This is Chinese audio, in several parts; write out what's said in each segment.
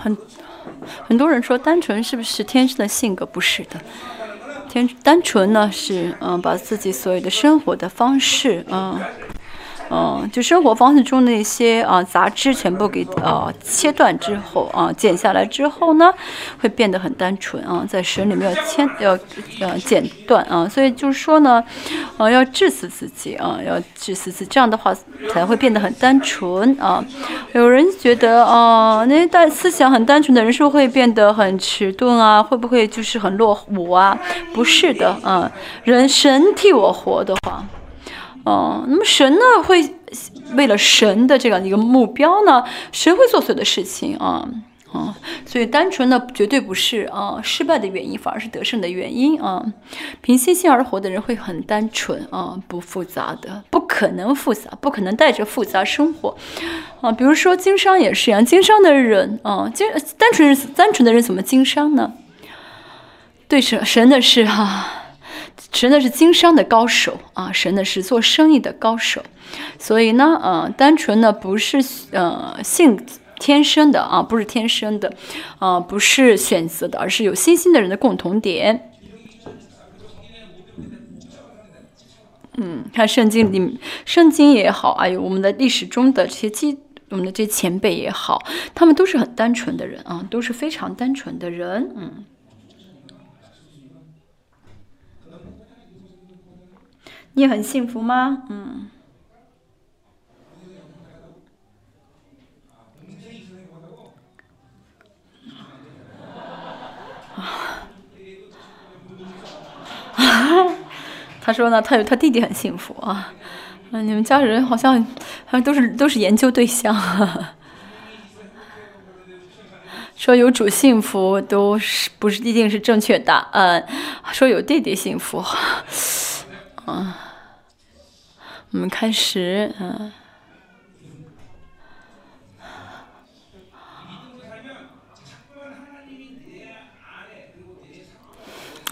很很多人说单纯是不是天生的性格？不是的，天单纯呢是嗯把自己所有的生活的方式嗯。嗯，就生活方式中那些啊杂质全部给啊切断之后啊剪下来之后呢，会变得很单纯啊，在神里面要切要呃剪断啊，所以就是说呢，啊要治死自己啊，要治死自己，这样的话才会变得很单纯啊。有人觉得啊，那些单思想很单纯的人是不是会变得很迟钝啊，会不会就是很落伍啊？不是的啊，人神替我活的话。哦，那么神呢会为了神的这样一个目标呢，神会做所有的事情啊啊，所以单纯的绝对不是啊失败的原因，反而是得胜的原因啊。凭信心而活的人会很单纯啊，不复杂的，不可能复杂，不可能带着复杂生活啊。比如说经商也是一样，经商的人啊，经单纯单纯的人怎么经商呢？对神神的事哈。神的是经商的高手啊，神的是做生意的高手，所以呢，呃，单纯呢不是呃性天生的啊，不是天生的，啊，不是选择的，而是有信心的人的共同点。嗯，看圣经里，圣经也好，还有我们的历史中的这些基，我们的这些前辈也好，他们都是很单纯的人啊，都是非常单纯的人，嗯。你很幸福吗？嗯。他说呢，他有他弟弟很幸福啊。嗯，你们家人好像好像都是都是研究对象。说有主幸福都是不是一定是正确答案？说有弟弟幸福。啊，我们开始，嗯，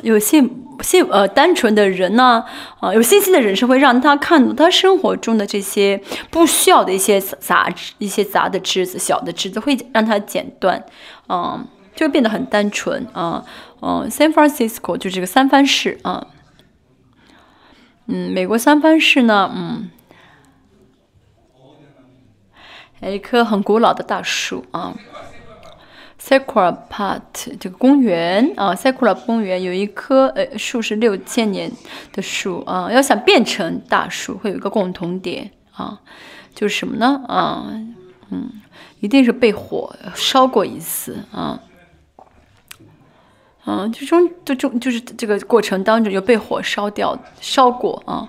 有信信呃单纯的人呢，啊，有信心的人是会让他看到他生活中的这些不需要的一些杂一些杂的枝子、小的枝子，会让他剪断，嗯，就会变得很单纯，啊，嗯，San Francisco 就这个三藩市，啊。嗯，美国三藩市呢，嗯，有一棵很古老的大树啊，Sakura Park 这个公园啊，Sakura 公园有一棵呃树是六千年的树啊，要想变成大树，会有一个共同点啊，就是什么呢？啊，嗯，一定是被火烧过一次啊。嗯，就中就中就是这个过程当中就被火烧掉、烧过啊，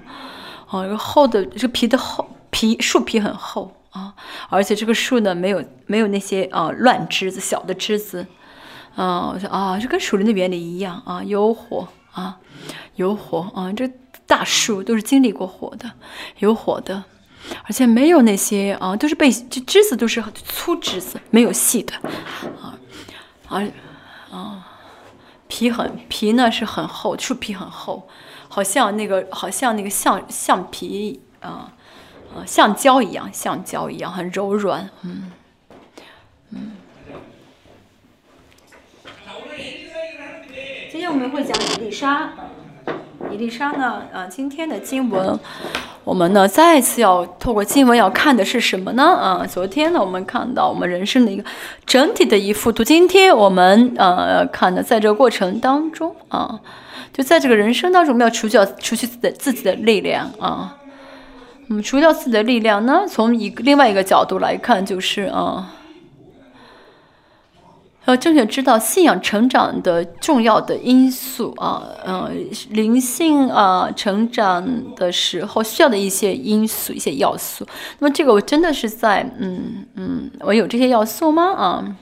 啊，个厚的这个皮的厚皮树皮很厚啊，而且这个树呢没有没有那些啊乱枝子、小的枝子，啊，我说啊，就跟树林的原理一样啊，有火啊，有火啊，这大树都是经历过火的，有火的，而且没有那些啊，都是被这枝子都是粗枝子，没有细的啊，而啊。皮很皮呢，是很厚，树皮很厚，好像那个好像那个橡橡皮啊，呃，橡胶一样，橡胶一样，很柔软，嗯嗯。今天我们会讲伊丽莎，伊丽莎呢，呃，今天的经文。我们呢，再次要透过经文要看的是什么呢？啊，昨天呢，我们看到我们人生的一个整体的一幅图。今天我们呃看的，在这个过程当中啊，就在这个人生当中，我们要除掉除去自己的自己的力量啊。我们除掉自己的力量呢，从一个另外一个角度来看，就是啊。要正确知道信仰成长的重要的因素啊，嗯，灵性啊成长的时候需要的一些因素、一些要素。那么这个我真的是在，嗯嗯，我有这些要素吗？啊？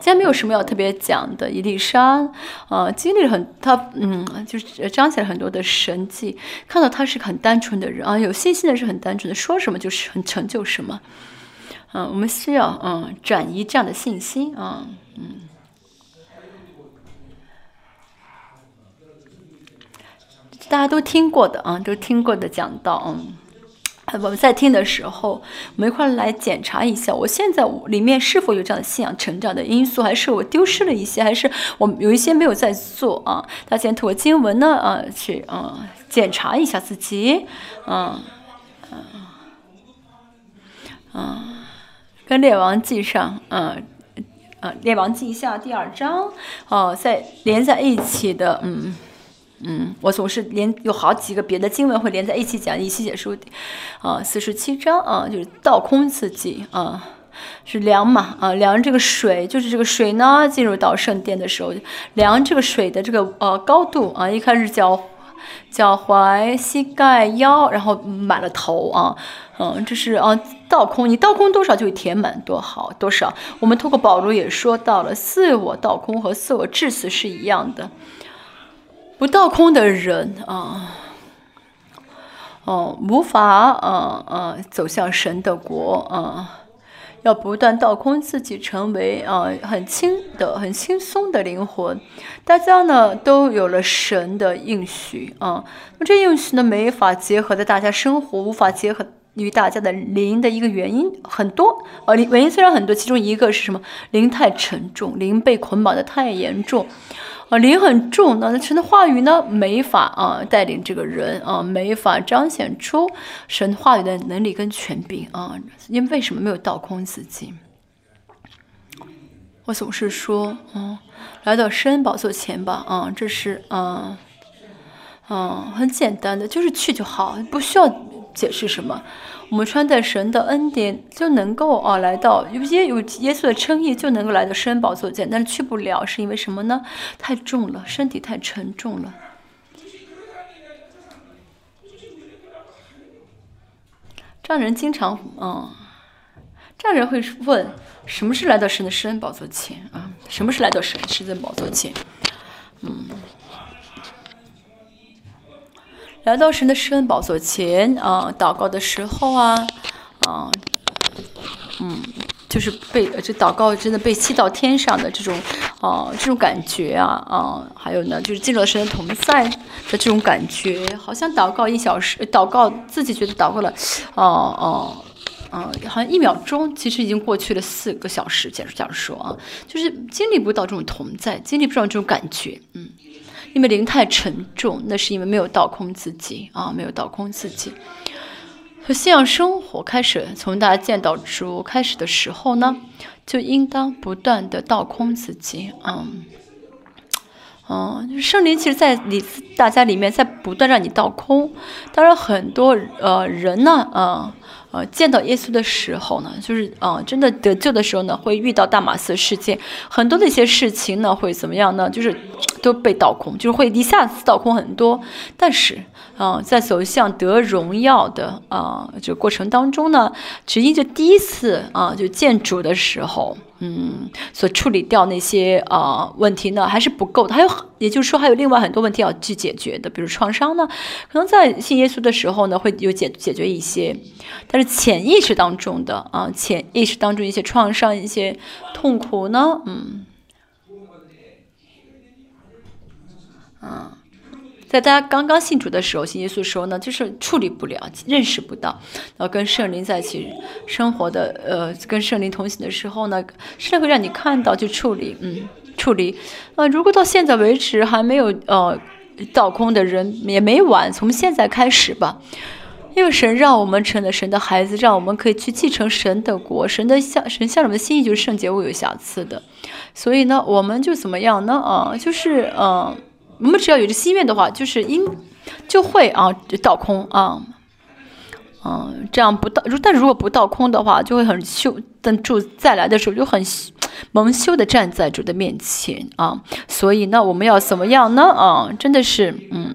今天没有什么要特别讲的。伊丽莎，啊，经历了很，她，嗯，就是彰显了很多的神迹。看到她是个很单纯的人啊，有信心的是很单纯的，说什么就是很成就什么。嗯，我们需要嗯转移这样的信心啊，嗯，大家都听过的啊，都听过的讲到，嗯，我们在听的时候，我们一块来检查一下，我现在里面是否有这样的信仰成长的因素，还是我丢失了一些，还是我有一些没有在做啊？大家通过经文呢，啊，去啊检查一下自己，啊，啊，啊，跟列王记上，啊，啊，列王记下第二章，哦，在连在一起的，嗯。嗯，我总是连有好几个别的经文会连在一起讲，一起解说，啊，四十七章啊，就是倒空自己啊，是量嘛啊，量这个水，就是这个水呢，进入到圣殿的时候，量这个水的这个呃高度啊，一开始脚脚踝、膝盖、腰，然后满了头啊，嗯，这是啊倒空，你倒空多少就会填满多好多少。我们通过保罗也说到了，自我倒空和自我致死是一样的。不倒空的人啊，哦，无法啊啊走向神的国啊，要不断倒空自己，成为啊很轻的、很轻松的灵魂。大家呢都有了神的应许啊，那这应许呢没法结合在大家生活，无法结合于大家的灵的一个原因很多啊，原因虽然很多，其中一个是什么？灵太沉重，灵被捆绑的太严重。啊，灵很重，那神的话语呢，没法啊带领这个人啊，没法彰显出神话语的能力跟权柄啊。因为为什么没有倒空自己？我总是说，嗯，来到圣恩宝座前吧，啊，这是啊，嗯，很简单的，就是去就好，不需要解释什么。我们穿戴神的恩典就能够啊来到有耶有耶稣的称义就能够来到圣宝座前，但是去不了是因为什么呢？太重了，身体太沉重了。这样人经常嗯，这样人会问：什么是来到神的圣宝座前啊？什么是来到神圣恩宝座前？嗯。来到神的施恩宝座前啊，祷告的时候啊，啊，嗯，就是被这祷告真的被吸到天上的这种啊，这种感觉啊，啊，还有呢，就是进入了神的同在的这种感觉，好像祷告一小时，祷告自己觉得祷告了，哦哦，啊，好像一秒钟，其实已经过去了四个小时。假如这样说啊，就是经历不到这种同在，经历不到这种感觉，嗯。因为灵太沉重，那是因为没有倒空自己啊，没有倒空自己。和信仰生活开始，从大家见到主开始的时候呢，就应当不断的倒空自己嗯，嗯，圣灵其实在你大家里面在不断让你倒空。当然，很多呃人呢，嗯。呃见到耶稣的时候呢，就是啊，真的得救的时候呢，会遇到大马色事件，很多的一些事情呢，会怎么样呢？就是都被倒空，就是会一下子倒空很多。但是啊，在走向得荣耀的啊这个过程当中呢，只因这第一次啊就见主的时候。嗯，所处理掉那些啊问题呢，还是不够的。还有，也就是说，还有另外很多问题要去解决的。比如创伤呢，可能在信耶稣的时候呢，会有解解决一些，但是潜意识当中的啊，潜意识当中一些创伤、一些痛苦呢，嗯，嗯。在大家刚刚信主的时候，信耶稣的时候呢，就是处理不了、认识不到，然后跟圣灵在一起生活的，呃，跟圣灵同行的时候呢，圣灵会让你看到去处理，嗯，处理。呃，如果到现在为止还没有呃倒空的人，也没晚，从现在开始吧，因为神让我们成了神的孩子，让我们可以去继承神的国，神的向神向我们的心意就是圣洁无有瑕疵的，所以呢，我们就怎么样呢？啊，就是嗯。我们只要有这心愿的话，就是应就会啊倒空啊，嗯，这样不倒，但如果不倒空的话，就会很羞。等主再来的时候，就很蒙羞的站在主的面前啊。所以呢，我们要怎么样呢？啊，真的是嗯，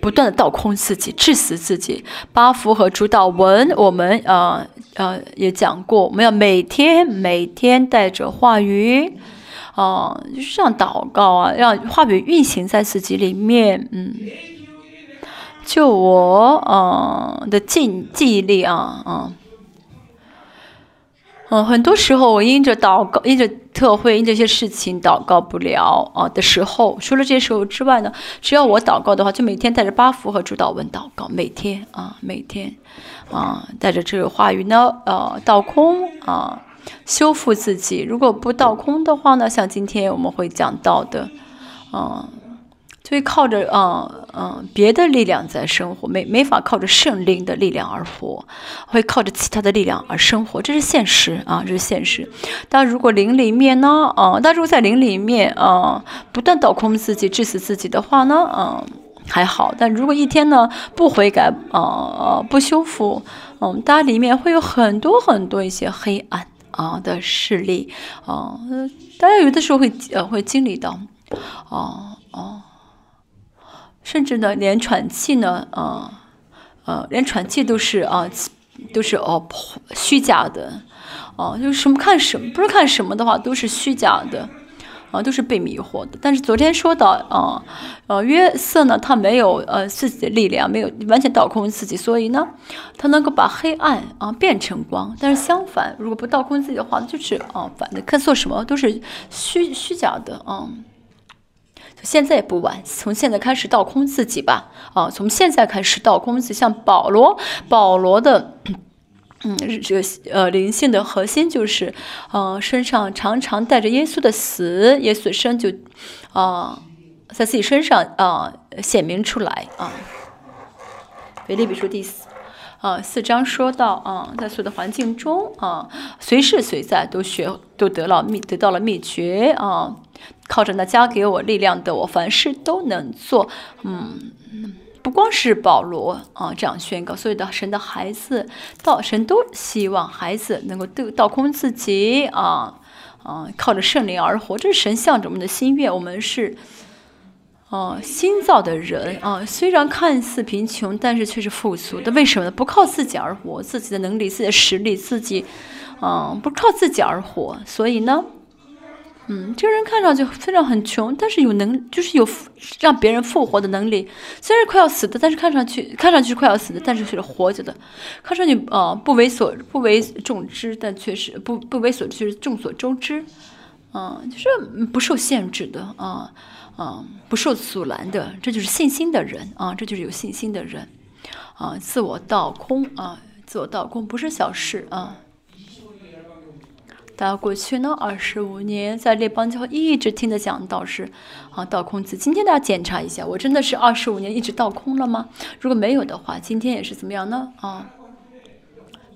不断的倒空自己，致死自己。八福和主导文，我们啊呃也讲过，我们要每天每天带着话语。哦，就是这样祷告啊，让话语运行在自己里面，嗯，就我嗯的记记忆力啊，啊，嗯，很多时候我因着祷告，因着特会，因这些事情祷告不了啊的时候，除了这些时候之外呢，只要我祷告的话，就每天带着八福和主祷文祷告，每天啊，每天啊，带着这个话语呢，呃，倒空啊，修复自己。如果不倒空的话呢，像今天我们会讲到的，嗯。就会靠着嗯嗯别的力量在生活，没没法靠着圣灵的力量而活，会靠着其他的力量而生活，这是现实啊，这是现实。但如果灵里面呢，啊，但如果在灵里面啊，不断倒空自己、致死自己的话呢，嗯，还好。但如果一天呢不悔改，啊不修复，嗯，大家里面会有很多很多一些黑暗啊的事例。啊，大家有的时候会呃会经历到，啊哦。甚至呢，连喘气呢，啊，呃，连喘气都是啊，都是哦虚假的，哦，就是什么看什么，不是看什么的话，都是虚假的，啊，都是被迷惑的。但是昨天说到啊，呃，约瑟呢，他没有呃自己的力量，没有完全倒空自己，所以呢，他能够把黑暗啊变成光。但是相反，如果不倒空自己的话，就是啊反的，看做什么都是虚虚假的啊。现在也不晚，从现在开始倒空自己吧。啊，从现在开始倒空自己，像保罗，保罗的，嗯，这个呃灵性的核心就是，呃，身上常常带着耶稣的死，耶稣的生就，啊，在自己身上啊显明出来啊。腓立比书第四啊四章说到啊，在所有的环境中啊，随时随在都学都得了秘得到了秘诀啊。靠着那加给我力量的，我凡事都能做。嗯，不光是保罗啊这样宣告，所有的神的孩子，道神都希望孩子能够倒倒空自己啊啊，靠着圣灵而活。这是神向着我们的心愿。我们是啊新造的人啊，虽然看似贫穷，但是却是富足的。为什么呢？不靠自己而活，自己的能力、自己的实力，自己嗯不靠自己而活，所以呢。嗯，这个人看上去非常很穷，但是有能，就是有让别人复活的能力。虽然快要死的，但是看上去看上去是快要死的，但是却是活着的。看上去啊不为所不为众知，但却是不不为所就是众所周知。嗯，就是不受限制的啊啊，不受阻拦的，这就是信心的人啊，这就是有信心的人啊，自我倒空啊，自我倒空不是小事啊。到过去呢，二十五年在列邦教一直听的讲道是，啊，倒空子。今天大家检查一下，我真的是二十五年一直倒空了吗？如果没有的话，今天也是怎么样呢？啊，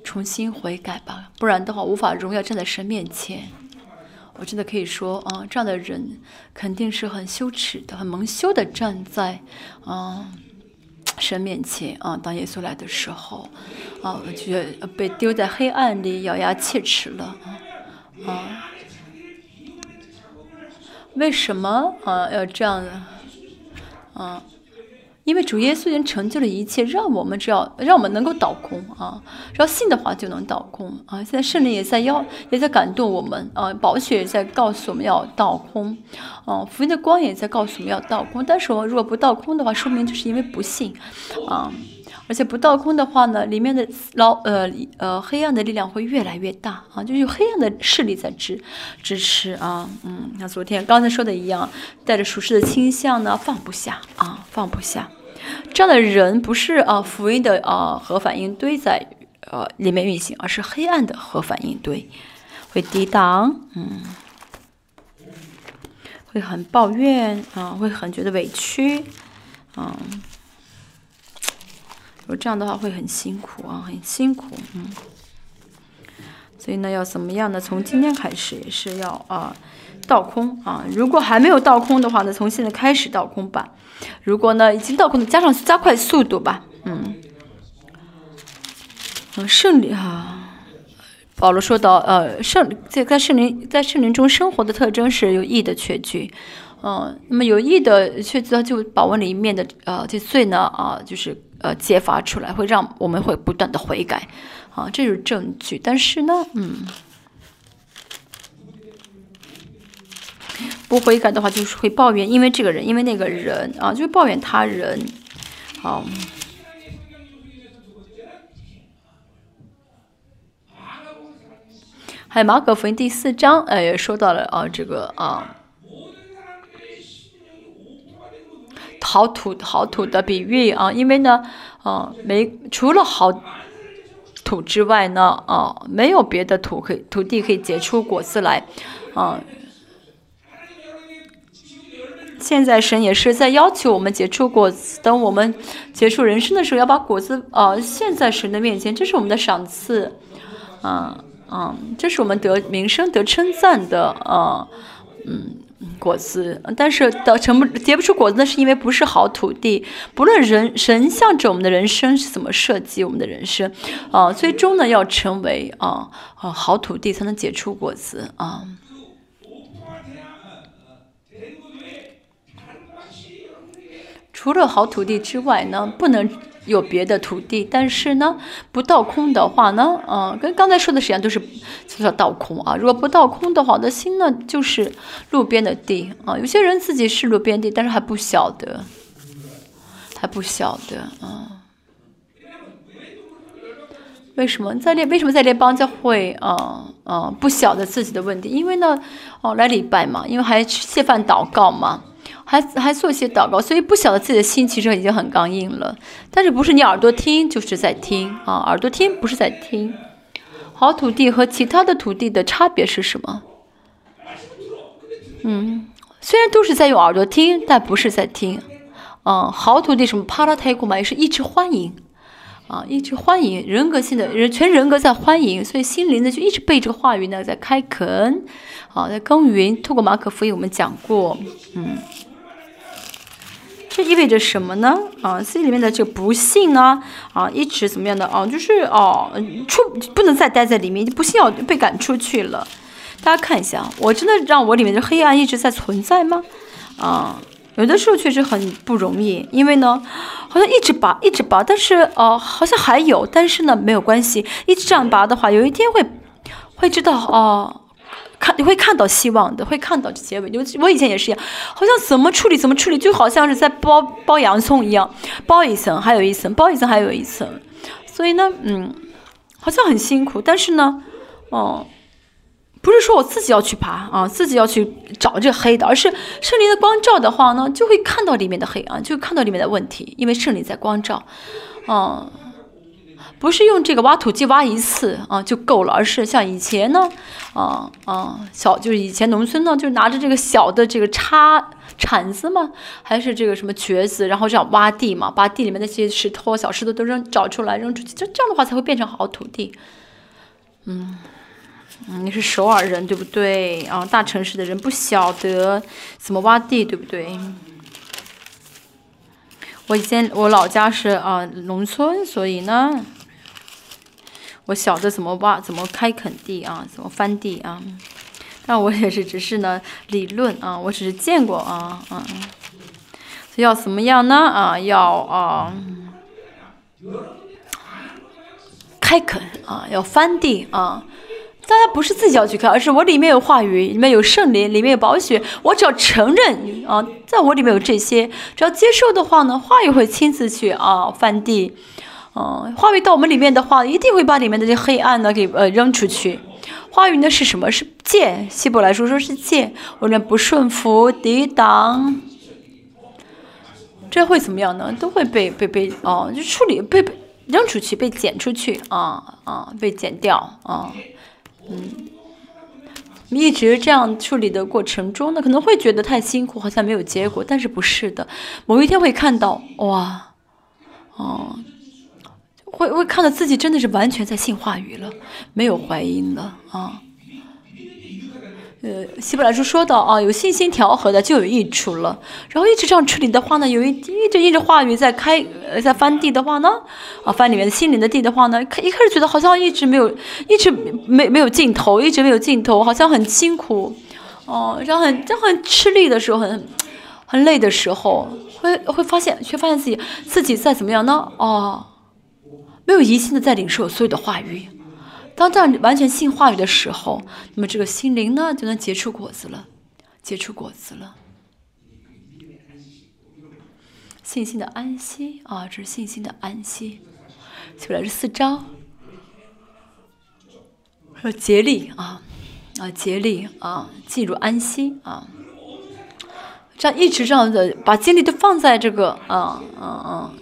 重新悔改吧，不然的话无法荣耀站在神面前。我真的可以说，啊，这样的人肯定是很羞耻的，很蒙羞的站在，啊，神面前啊。当耶稣来的时候，啊，我觉得被丢在黑暗里，咬牙切齿了啊。啊，为什么啊要这样的？啊，因为主耶稣已经成就了一切，让我们只要让我们能够倒空啊，只要信的话就能倒空啊。现在圣灵也在要，也在感动我们啊，宝血也在告诉我们要倒空，啊，福音的光也在告诉我们要倒空。但是我如果不倒空的话，说明就是因为不信啊。而且不倒空的话呢，里面的老呃呃黑暗的力量会越来越大啊，就有黑暗的势力在支支持啊，嗯，像昨天刚才说的一样，带着属实的倾向呢，放不下啊，放不下，这样的人不是啊福音的啊核反应堆在呃里面运行，而是黑暗的核反应堆，会抵挡，嗯，会很抱怨啊，会很觉得委屈，嗯。我这样的话会很辛苦啊，很辛苦，嗯。所以呢，要怎么样呢？从今天开始也是要啊，倒空啊。如果还没有倒空的话呢，从现在开始倒空吧。如果呢已经倒空的，加上加快速度吧，嗯。嗯，胜利哈。保罗说到，呃，圣在在圣灵在圣灵中生活的特征是有义的确据，嗯，那么有义的确据就保温里面的呃这罪呢啊就是。呃，揭发出来会让我们会不断的悔改，啊，这就是证据。但是呢，嗯，不悔改的话，就是会抱怨，因为这个人，因为那个人啊，就抱怨他人，好。还有马可福音第四章，呃，也说到了啊，这个啊，好土好土的比喻啊，因为呢，啊，没除了好土之外呢，啊，没有别的土可以土地可以结出果子来，啊。现在神也是在要求我们结出果子，等我们结束人生的时候，要把果子啊献在神的面前，这是我们的赏赐，啊啊，这是我们得名声、得称赞的啊，嗯，果子。但是的成不结不出果子，那是因为不是好土地。不论人神向着我们的人生是怎么设计我们的人生，啊，最终呢要成为啊啊好土地，才能结出果子啊。除了好土地之外呢，不能有别的土地。但是呢，不倒空的话呢，嗯，跟刚才说的实际上都是就叫倒空啊。如果不倒空的话，的心呢就是路边的地啊。有些人自己是路边地，但是还不晓得，还不晓得啊。为什么在列？为什么在列邦教会啊啊不晓得自己的问题？因为呢，哦，来礼拜嘛，因为还谢饭祷告嘛。还还做一些祷告，所以不晓得自己的心其实已经很刚硬了。但是不是你耳朵听就是在听啊？耳朵听不是在听。好土地和其他的土地的差别是什么？嗯，虽然都是在用耳朵听，但不是在听。嗯，好土地什么帕拉泰古嘛，也是一直欢迎啊，一直欢迎人格性的人，全人格在欢迎，所以心灵呢就一直被这个话语呢在开垦，啊，在耕耘。透过马可福音我们讲过，嗯。这意味着什么呢？啊心里面的这个不幸呢？啊，一直怎么样的？啊，就是哦，出不能再待在里面，不幸要被赶出去了。大家看一下，我真的让我里面的黑暗一直在存在吗？啊，有的时候确实很不容易，因为呢，好像一直拔，一直拔，但是哦，好像还有，但是呢，没有关系，一直这样拔的话，有一天会会知道哦。看你会看到希望的，会看到结尾。我我以前也是一样，好像怎么处理怎么处理，就好像是在包包洋葱一样，包一层还有一层，包一层还有一层。所以呢，嗯，好像很辛苦。但是呢，哦，不是说我自己要去爬啊，自己要去找这黑的，而是圣灵的光照的话呢，就会看到里面的黑啊，就看到里面的问题，因为圣灵在光照，嗯。不是用这个挖土机挖一次啊就够了，而是像以前呢，啊啊小就是以前农村呢，就拿着这个小的这个叉铲子嘛，还是这个什么橛子，然后这样挖地嘛，把地里面那些石头、小石头都扔找出来扔出去，这这样的话才会变成好土地。嗯，你是首尔人对不对啊？大城市的人不晓得怎么挖地对不对？我以前我老家是啊农村，所以呢。我晓得怎么挖，怎么开垦地啊，怎么翻地啊，但我也是只是呢理论啊，我只是见过啊啊，要怎么样呢啊？要啊开垦啊，要翻地啊，大家不是自己要去开，而是我里面有话语，里面有圣灵，里面有宝血，我只要承认啊，在我里面有这些，只要接受的话呢，话语会亲自去啊翻地。哦，话语到我们里面的话，一定会把里面的这黑暗呢给呃扔出去。话语呢是什么？是戒。希伯来书说是戒。我们不顺服、抵挡，这会怎么样呢？都会被被被哦，就处理被被扔出去，被剪出去啊啊，被剪掉啊。嗯，一直这样处理的过程中呢，可能会觉得太辛苦，好像没有结果，但是不是的，某一天会看到哇，哦。会会看到自己真的是完全在信话语了，没有怀疑了啊。呃，希伯来书说到啊，有信心调和的就有益处了。然后一直这样处理的话呢，有一一直一直话语在开呃在翻地的话呢，啊翻里面心灵的地的话呢，一开始觉得好像一直没有一直没没有尽头，一直没有尽头，好像很辛苦哦，然后很就很吃力的时候，很很累的时候，会会发现却发现自己自己在怎么样呢？哦。没有疑心的在领受所有的话语，当这样完全信话语的时候，那么这个心灵呢就能结出果子了，结出果子了。信心的安息啊，这是信心的安息。接下来是四招，说竭力啊，啊竭力啊进入安息啊，这样一直这样的把精力都放在这个啊啊啊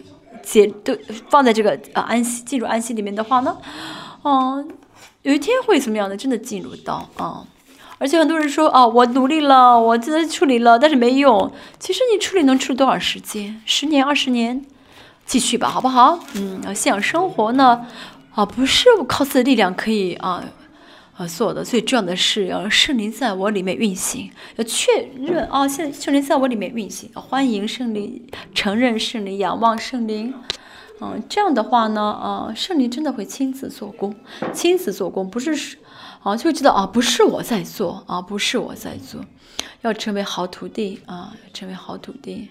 解都放在这个啊安息进入安息里面的话呢，嗯，有一天会怎么样的？真的进入到啊。而且很多人说啊，我努力了，我真的处理了，但是没用。其实你处理能处理多少时间？十年、二十年，继续吧，好不好？嗯，信仰生活呢，啊，不是靠自己的力量可以啊做的。最重要的是要圣灵在我里面运行，要确认啊，现在圣灵在我里面运行，欢迎圣灵，承认圣灵，仰望圣灵。嗯，这样的话呢，啊，圣灵真的会亲自做工，亲自做工，不是。啊，就知道啊，不是我在做啊，不是我在做，要成为好徒弟啊，成为好徒弟，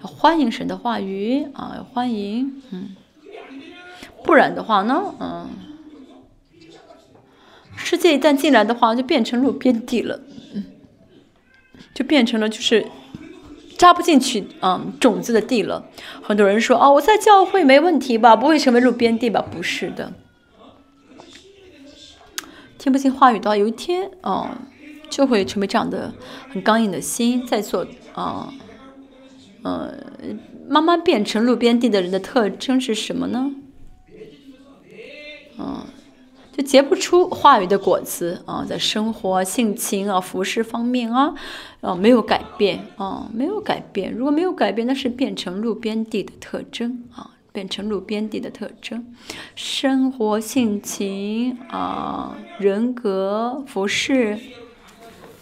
要欢迎神的话语啊，欢迎，嗯，不然的话呢，嗯，世界一旦进来的话，就变成路边地了，嗯，就变成了就是扎不进去啊种子的地了。很多人说啊，我在教会没问题吧，不会成为路边地吧？不是的。听不进话语的话，有一天，哦，就会成为这样的很刚硬的心，在做，啊，呃，慢慢变成路边地的人的特征是什么呢？嗯，结不出话语的果子啊，在生活、性情啊、服饰方面啊，啊，没有改变啊，没有改变。如果没有改变，那是变成路边地的特征啊。变成路边地的特征，生活性情啊，人格服饰，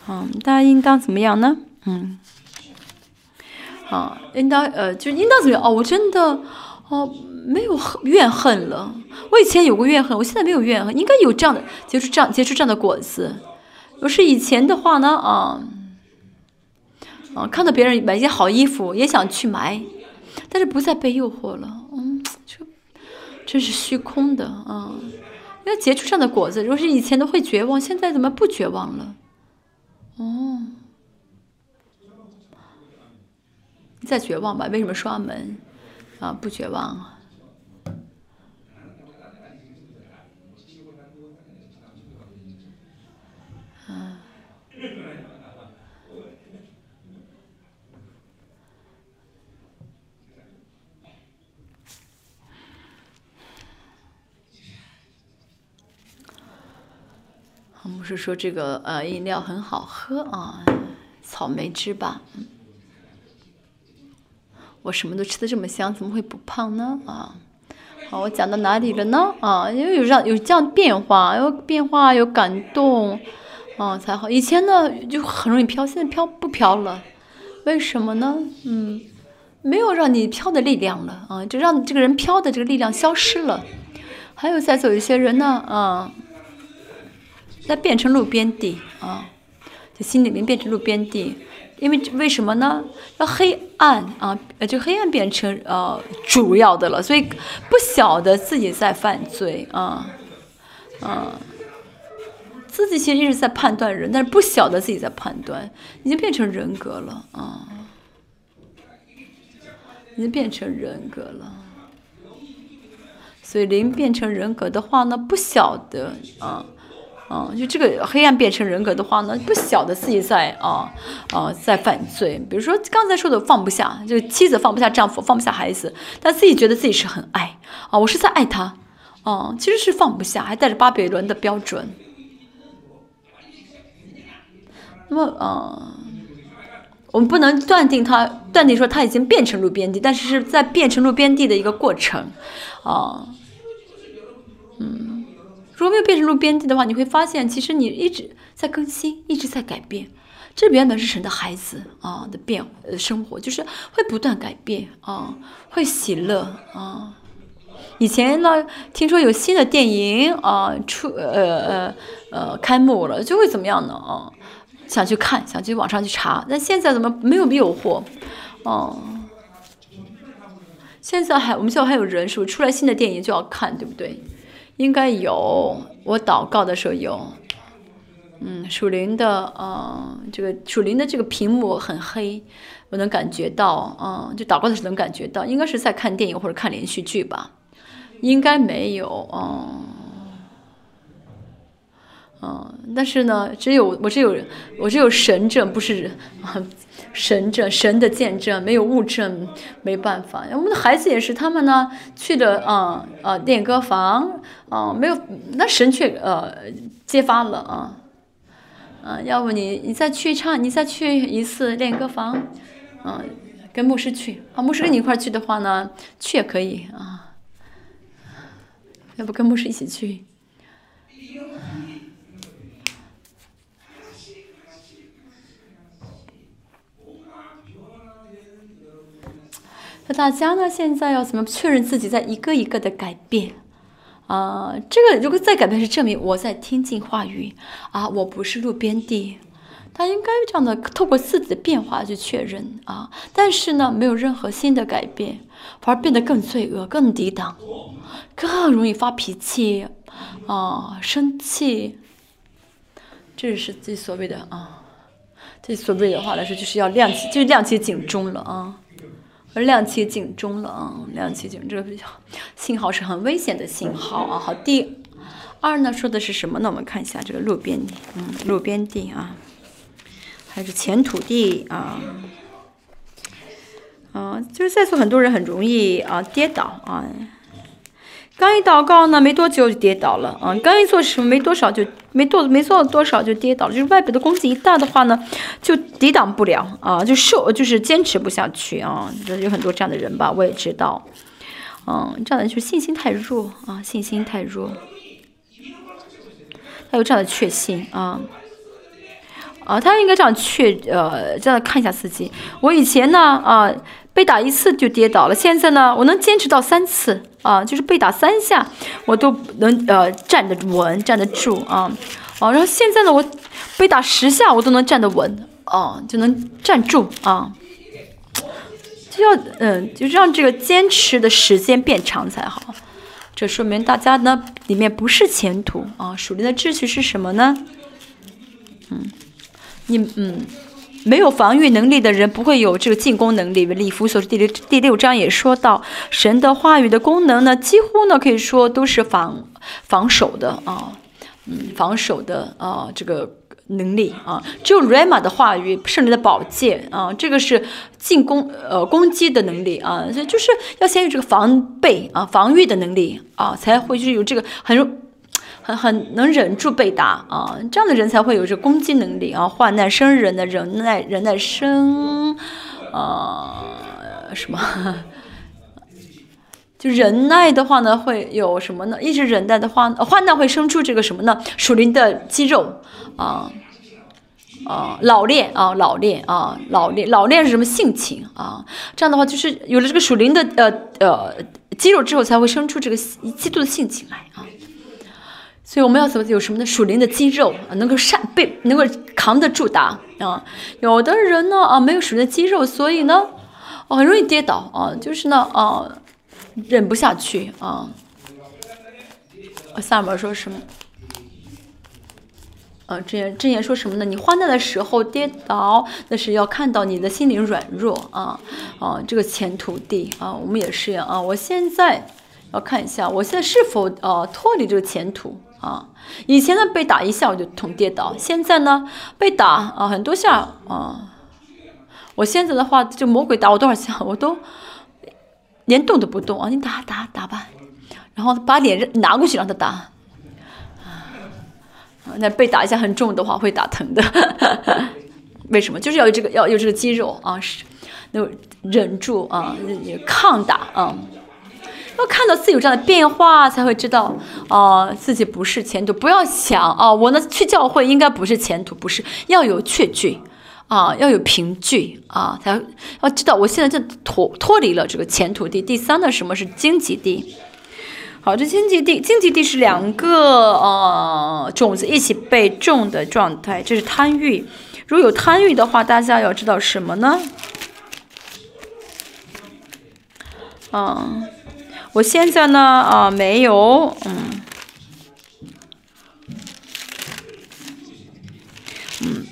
嗯，大家应当怎么样呢？嗯，啊，应当呃，就应当怎么样？哦，我真的哦，没有怨恨了。我以前有过怨恨，我现在没有怨恨，应该有这样的结出这样结出这样的果子。要是以前的话呢，啊，啊，看到别人买一件好衣服，也想去买。但是不再被诱惑了，嗯，这真是虚空的啊！要结出这样的果子，如果是以前都会绝望，现在怎么不绝望了？哦，你在绝望吧？为什么刷门？啊，不绝望啊。不是说这个呃饮料很好喝啊，草莓汁吧？我什么都吃的这么香，怎么会不胖呢？啊，好，我讲到哪里了呢？啊，因为有这样有这样变化，有变化有感动，啊才好。以前呢就很容易飘，现在飘不飘了？为什么呢？嗯，没有让你飘的力量了啊，就让这个人飘的这个力量消失了。还有在座一些人呢，啊。在变成路边地啊，就心里面变成路边地，因为为什么呢？要黑暗啊，呃，就黑暗变成呃主要的了，所以不晓得自己在犯罪啊，啊，自己其实一直在判断人，但是不晓得自己在判断，已经变成人格了啊，已经变成人格了，所以灵变成人格的话呢，不晓得啊。嗯，就这个黑暗变成人格的话呢，不晓得自己在啊啊在犯罪。比如说刚才说的放不下，这个妻子放不下丈夫，放不下孩子，但自己觉得自己是很爱啊，我是在爱他，啊，其实是放不下，还带着巴比伦的标准。那么，嗯，我们不能断定他断定说他已经变成路边地，但是是在变成路边地的一个过程，啊，嗯。如果没有变成路边地的话，你会发现，其实你一直在更新，一直在改变。这原本是神的孩子啊的变呃生活，就是会不断改变啊，会喜乐啊。以前呢，听说有新的电影啊出呃呃呃开幕了，就会怎么样呢啊？想去看，想去网上去查。那现在怎么没有诱惑？哦，现在还我们学校还有人是不出来新的电影就要看，对不对？应该有，我祷告的时候有，嗯，属灵的，嗯，这个属灵的这个屏幕很黑，我能感觉到，嗯，就祷告的时候能感觉到，应该是在看电影或者看连续剧吧，应该没有，嗯，嗯，但是呢，只有我只有我只有神证，不是啊，神证神的见证，没有物证，没办法。我们的孩子也是，他们呢去的啊啊练歌房啊，没有那神却呃揭发了啊，啊，要不你你再去唱，你再去一次练歌房，啊，跟牧师去啊，牧师跟你一块去的话呢，去也可以啊，要不跟牧师一起去。那大家呢？现在要怎么确认自己在一个一个的改变？啊，这个如果再改变，是证明我在听进话语啊，我不是路边地。他应该这样的透过自己的变化去确认啊。但是呢，没有任何新的改变，反而变得更罪恶、更抵挡、更容易发脾气啊，生气。这是这所谓的啊，这所谓的话来说，就是要亮起，就亮起警钟了啊。亮起警钟了啊！亮起警，这个信号是很危险的信号啊。好，第二呢，说的是什么呢？我们看一下这个路边，嗯，路边地啊，还是前土地啊，啊，就是在座很多人很容易啊跌倒啊。刚一祷告呢，没多久就跌倒了啊！刚一做什么，没多少就没做，没做多少就跌倒。就是外表的攻击一大的话呢，就抵挡不了啊，就受，就是坚持不下去啊。就有很多这样的人吧，我也知道，嗯，这样的就是信心太弱啊，信心太弱，他有这样的确信啊，啊，他应该这样确，呃，这样看一下自己。我以前呢，啊。被打一次就跌倒了，现在呢，我能坚持到三次啊，就是被打三下，我都能呃站得稳，站得住啊，哦，然后现在呢，我被打十下，我都能站得稳，哦，就能站住啊，就要嗯，就让这个坚持的时间变长才好，这说明大家呢里面不是前途啊，属灵的秩序是什么呢？嗯，你嗯。没有防御能力的人不会有这个进攻能力。礼服所第六第六章也说到，神的话语的功能呢，几乎呢可以说都是防防守的啊，嗯，防守的啊这个能力啊，只有 Rama 的话语，圣灵的宝剑啊，这个是进攻呃攻击的能力啊，所以就是要先有这个防备啊防御的能力啊，才会就是有这个很。很很能忍住被打啊，这样的人才会有这攻击能力啊。患难生人的忍耐，忍耐生，啊什么？就忍耐的话呢，会有什么呢？一直忍耐的话，患难会生出这个什么呢？属灵的肌肉啊啊，老练啊，老练啊，老练老练是什么性情啊？这样的话，就是有了这个属灵的呃呃肌肉之后，才会生出这个基督的性情来啊。所以我们要怎么有什么呢？属灵的肌肉啊，能够善背，能够扛得住打啊。有的人呢啊，没有属灵的肌肉，所以呢，哦，很容易跌倒啊。就是呢啊，忍不下去啊。萨摩说什么？啊，真言真言说什么呢？你患难的时候跌倒，那是要看到你的心灵软弱啊啊。这个前途地啊，我们也是啊。我现在要看一下，我现在是否呃脱离这个前途。啊，以前呢被打一下我就痛跌倒，现在呢被打啊很多下啊，我现在的话就魔鬼打我多少下我都连动都不动啊，你打打打吧，然后把脸拿过去让他打，啊，那被打一下很重的话会打疼的，为什么？就是要有这个要有这个肌肉啊，是，那忍住啊，抗打啊。要看到自己有这样的变化，才会知道，哦，自己不是前途。不要想，哦，我呢去教会应该不是前途，不是要有确据，啊，要有凭据，啊，才要知道我现在正脱脱离了这个前途地。第三呢，什么是荆棘地？好，这荆棘地，荆棘地是两个呃种子一起被种的状态，这是贪欲。如果有贪欲的话，大家要知道什么呢？嗯。我现在呢，啊，没有，嗯，嗯，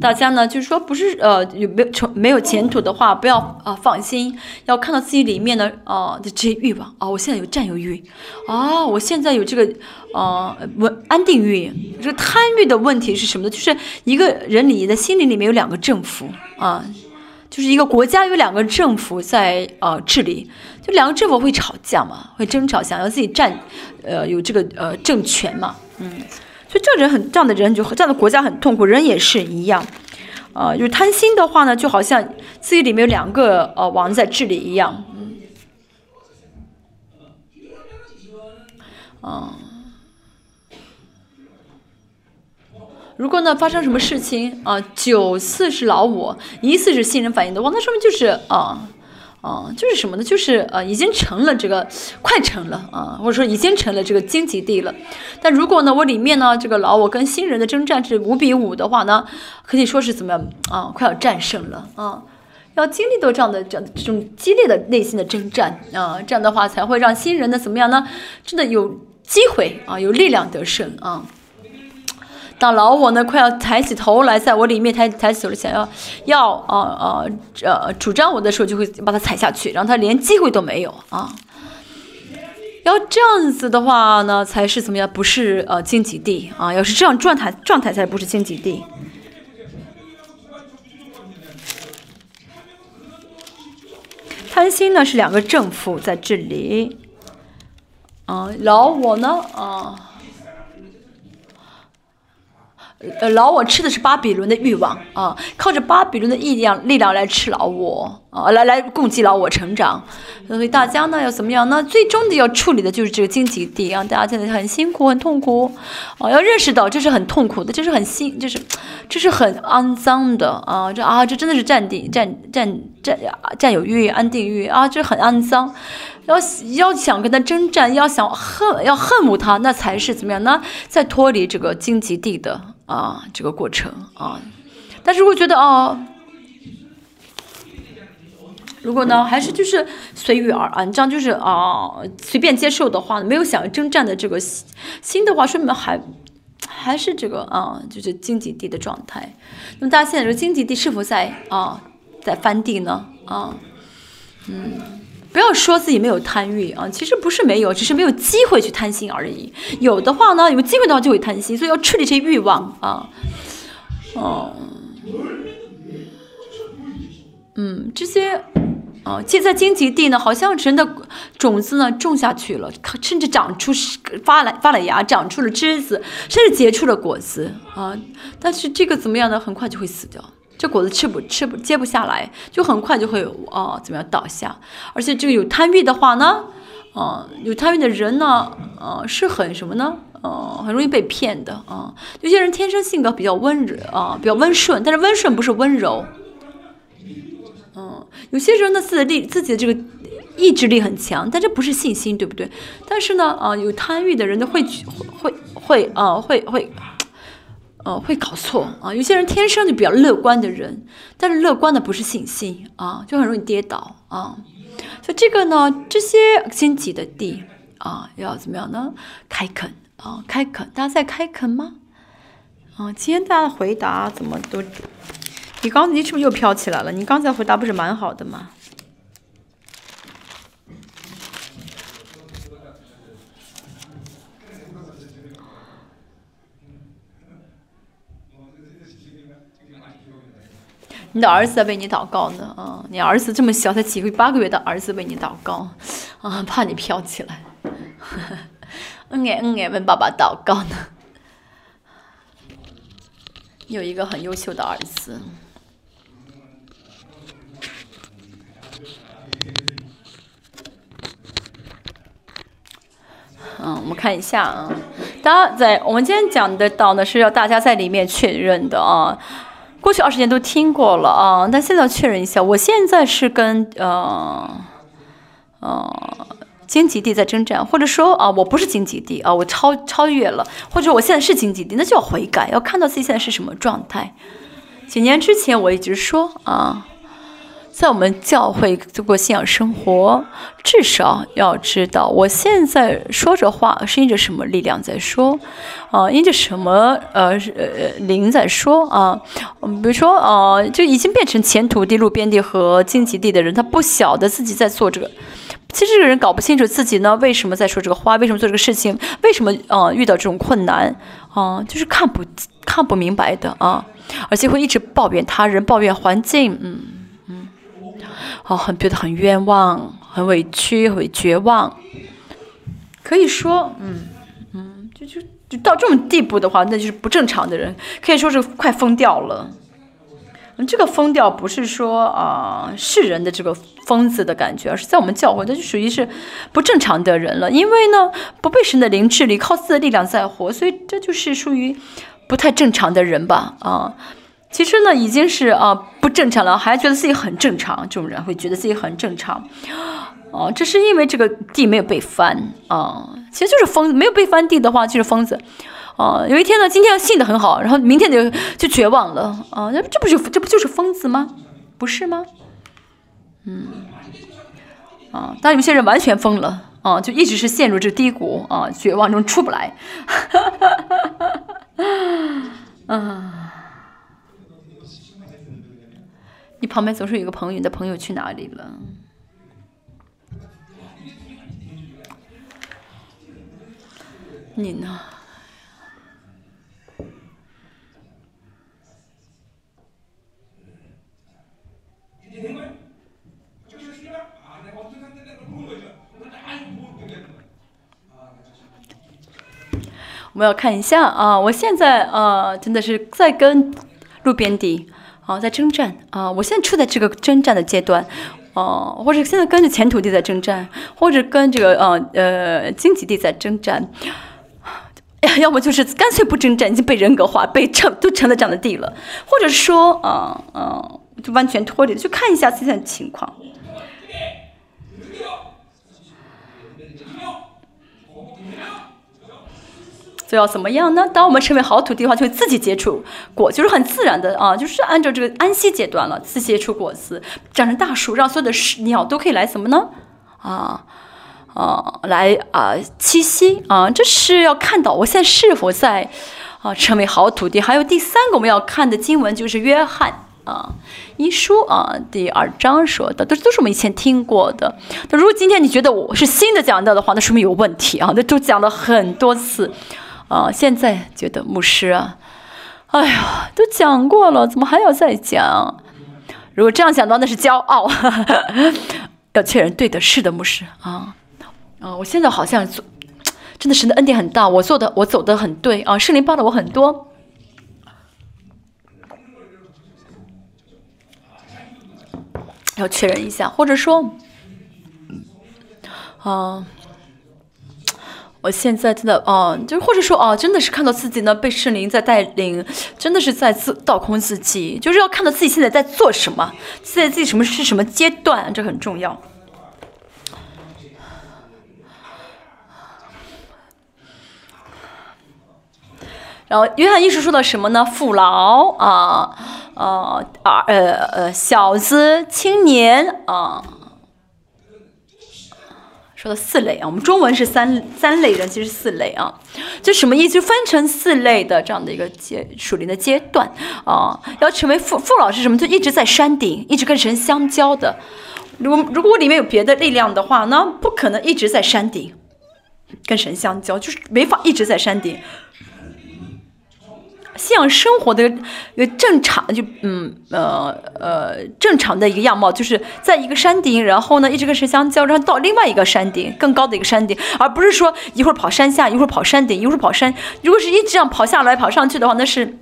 大家呢，就是说不是呃有没有从没有前途的话，不要啊放心，要看到自己里面的啊的这些欲望啊，我现在有占有欲。啊，我现在有这个啊稳安定欲，这个贪欲的问题是什么呢？就是一个人里的心灵里面有两个政府啊，就是一个国家有两个政府在呃治理，就两个政府会吵架嘛，会争吵，想要自己占呃有这个呃政权嘛，嗯。所以这人很这样的人就这样的国家很痛苦，人也是一样，啊，就是贪心的话呢，就好像自己里面有两个呃王在治理一样，嗯，啊，如果呢发生什么事情啊，九次是老我，一次是新人反应的话，那说明就是啊。啊，就是什么呢？就是呃，已经成了这个，快成了啊，或者说已经成了这个荆棘地了。但如果呢，我里面呢，这个老我跟新人的征战是五比五的话呢，可以说是怎么样啊？快要战胜了啊！要经历到这样的这样这种激烈的内心的征战啊，这样的话才会让新人呢怎么样呢？真的有机会啊，有力量得胜啊。当老我呢快要抬起头来，在我里面抬抬起头想要要呃呃呃主张我的时候，就会把它踩下去，让他连机会都没有啊。要这样子的话呢，才是怎么样？不是呃荆棘地啊。要是这样状态状态，才不是荆棘地。贪心呢是两个政府在这里，啊，老我呢啊。呃，老我吃的是巴比伦的欲望啊，靠着巴比伦的力量力量来吃老我啊，来来攻击老我成长。所以大家呢要怎么样呢？最终的要处理的就是这个荆棘地啊，大家现在很辛苦很痛苦啊，要认识到这是很痛苦的，这是很辛，这是这是很肮脏的啊，这啊这真的是占地占占占占有欲安定欲啊，这很肮脏。要要想跟他征战，要想恨要恨恶他，那才是怎么样呢？在脱离这个荆棘地的啊这个过程啊。但是如果觉得哦，如果呢还是就是随遇而安，这样就是啊随便接受的话，没有想要征战的这个心的话，说明还还是这个啊就是荆棘地的状态。那么大家现在这个荆棘地是否在啊在翻地呢？啊嗯。不要说自己没有贪欲啊，其实不是没有，只是没有机会去贪心而已。有的话呢，有机会的话就会贪心，所以要处理这些欲望啊。哦，嗯，这些啊，现在荆棘地呢，好像神的种子呢种下去了，甚至长出发了发了芽，长出了枝子，甚至结出了果子啊。但是这个怎么样呢？很快就会死掉。这果子吃不吃不接不下来，就很快就会啊怎么样倒下。而且这个有贪欲的话呢，啊有贪欲的人呢，呃是很什么呢？呃很容易被骗的啊。有些人天生性格比较温柔啊，比较温顺，但是温顺不是温柔。嗯，有些人呢自己力自己的这个意志力很强，但这不是信心，对不对？但是呢，啊有贪欲的人呢会会会啊会会。呃，会搞错啊！有些人天生就比较乐观的人，但是乐观的不是信心啊，就很容易跌倒啊。所以这个呢，这些荆棘的地啊，要怎么样呢？开垦啊，开垦，大家在开垦吗？啊，今天大家的回答怎么都……你刚你是不是又飘起来了？你刚才回答不是蛮好的吗？你的儿子在为你祷告呢，啊，你儿子这么小，才几个月、八个月的儿子为你祷告，啊，怕你飘起来，嗯哎嗯哎，问爸爸祷告呢。有一个很优秀的儿子。嗯，我们看一下啊，大家在我们今天讲的道呢，是要大家在里面确认的啊。过去二十年都听过了啊，但现在要确认一下，我现在是跟呃呃荆棘地在征战，或者说啊我不是荆棘地啊，我超超越了，或者我现在是荆棘地，那就要悔改，要看到自己现在是什么状态。几年之前我一直说啊，在我们教会过信仰生活，至少要知道我现在说着话是因着什么力量在说，啊，因着什么呃呃灵在说啊，比如说啊，就已经变成前土地、路边地和荆棘地的人，他不晓得自己在做这个。其实这个人搞不清楚自己呢，为什么在说这个话，为什么做这个事情，为什么呃遇到这种困难啊，就是看不看不明白的啊，而且会一直抱怨他人、抱怨环境，嗯。哦，很觉得很冤枉，很委屈，很绝望。可以说，嗯嗯，就就就到这种地步的话，那就是不正常的人，可以说是快疯掉了。嗯，这个疯掉不是说啊世人的这个疯子的感觉，而是在我们教会，那就属于是不正常的人了。因为呢，不被神的灵治理，靠自己的力量在活，所以这就是属于不太正常的人吧？啊。其实呢，已经是啊不正常了，还觉得自己很正常。这种人会觉得自己很正常，哦，这是因为这个地没有被翻啊。其实就是疯，没有被翻地的话就是疯子，啊，有一天呢，今天信的很好，然后明天就就绝望了啊，那这不就这不就是疯子吗？不是吗？嗯，啊，但有些人完全疯了啊，就一直是陷入这低谷啊，绝望中出不来，啊。你旁边总是有个朋友，你的朋友去哪里了？你呢？我们要看一下啊！我现在啊，真的是在跟路边的。啊，在征战啊！我现在处在这个征战的阶段，哦，或者现在跟着前土地在征战，或者跟这个呃呃荆棘地在征战，要么就是干脆不征战，已经被人格化，被成都成了这样的地了，或者说啊啊，就完全脱离，去看一下现在的情况。就要怎么样呢？当我们成为好土地的话，就会自己结出果，就是很自然的啊，就是按照这个安息阶段了，自结出果子，长成大树，让所有的鸟都可以来什么呢？啊啊，来啊栖息啊，这是要看到我现在是否在啊成为好土地。还有第三个我们要看的经文就是约翰啊一书啊第二章说的，都都是我们以前听过的。那如果今天你觉得我是新的讲到的话，那说明有问题啊，那都讲了很多次。啊，现在觉得牧师啊，哎呀，都讲过了，怎么还要再讲？如果这样讲的话，那是骄傲。要确认对的，是的，牧师啊，啊，我现在好像做，真的神的恩典很大，我做的，我走的很对啊，圣灵帮了我很多。要确认一下，或者说，啊。我现在真的哦，就是或者说哦，真的是看到自己呢被圣灵在带领，真的是在自倒空自己，就是要看到自己现在在做什么，现在自己什么是什么阶段，这很重要。然后约翰一书说的什么呢？父老啊啊啊呃呃小子青年啊。说的四类啊，我们中文是三三类人，其实四类啊，就什么意思？就分成四类的这样的一个阶属灵的阶段啊。要成为父父老是什么？就一直在山顶，一直跟神相交的。如如果里面有别的力量的话，那不可能一直在山顶跟神相交，就是没法一直在山顶。信仰生活的一个正常，就嗯呃呃正常的一个样貌，就是在一个山顶，然后呢一直跟神相交，然后到另外一个山顶，更高的一个山顶，而不是说一会儿跑山下，一会儿跑山顶，一会儿跑山。如果是一直这样跑下来跑上去的话，那是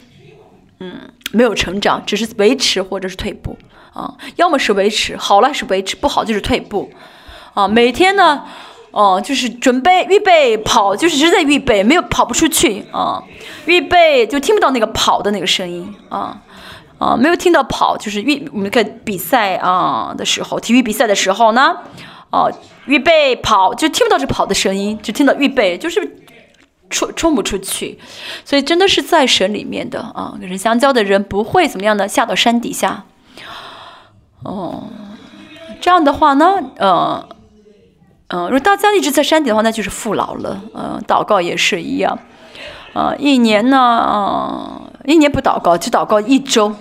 嗯没有成长，只是维持或者是退步啊，要么是维持好了是维持，不好就是退步啊。每天呢。哦，就是准备预备跑，就是一直在预备，没有跑不出去啊。预备就听不到那个跑的那个声音啊啊，没有听到跑，就是预我们看比赛啊的时候，体育比赛的时候呢，哦，预备跑就听不到这跑的声音，就听到预备，就是冲冲不出去。所以真的是在神里面的啊，跟人相交的人不会怎么样的下到山底下。哦，这样的话呢，呃，嗯，如果大家一直在山顶的话，那就是父老了。嗯，祷告也是一样，啊，一年呢，一年不祷告，只祷告一周，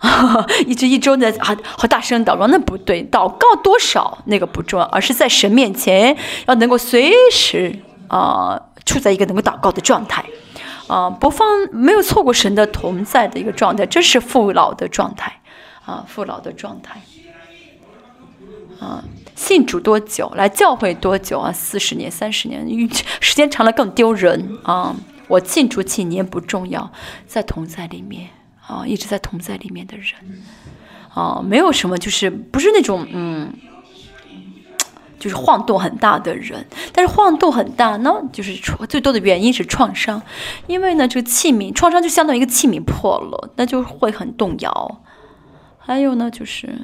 一直一周的啊，好大声祷告，那不对，祷告多少那个不重要，而是在神面前要能够随时啊，处在一个能够祷告的状态，啊，不放没有错过神的同在的一个状态，这是父老的状态，啊，父老的状态，啊。信主多久？来教会多久啊？四十年、三十年，时间长了更丢人啊！我信主几年不重要，在同在里面啊，一直在同在里面的人啊，没有什么，就是不是那种嗯，就是晃动很大的人。但是晃动很大呢，就是最多的原因是创伤，因为呢，这个器皿创伤就相当于一个器皿破了，那就会很动摇。还有呢，就是。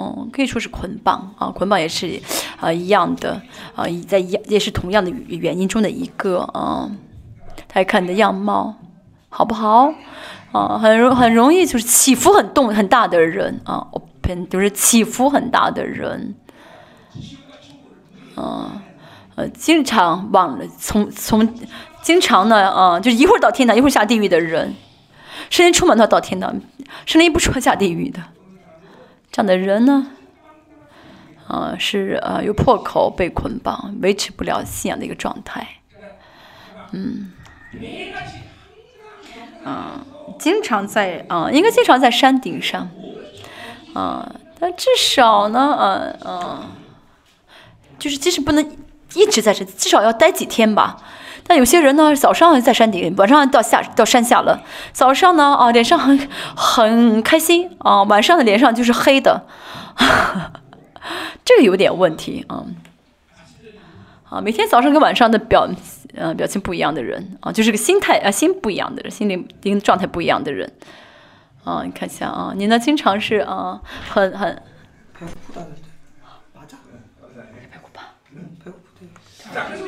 嗯，可以说是捆绑啊，捆绑也是啊一样的啊，在一也是同样的原因中的一个啊。他看你的样貌好不好啊？很容很容易就是起伏很动很大的人啊，，open 就是起伏很大的人，啊呃，经常往从从经常呢啊，就是一会儿到天堂一会儿下地狱的人，声音出门他到天堂，声音不出下地狱的。这样的人呢，啊，是啊，有破口被捆绑，维持不了信仰的一个状态，嗯，啊，经常在啊，应该经常在山顶上，啊，但至少呢，呃，呃，就是即使不能一直在这，至少要待几天吧。但有些人呢，早上在山顶，晚上到下到山下了。早上呢，啊，脸上很很开心啊，晚上的脸上就是黑的，这个有点问题啊。啊，每天早上跟晚上的表，呃，表情不一样的人啊，就是个心态啊，心不一样的人，心灵状态不一样的人啊。你看一下啊，你呢，经常是啊，很很。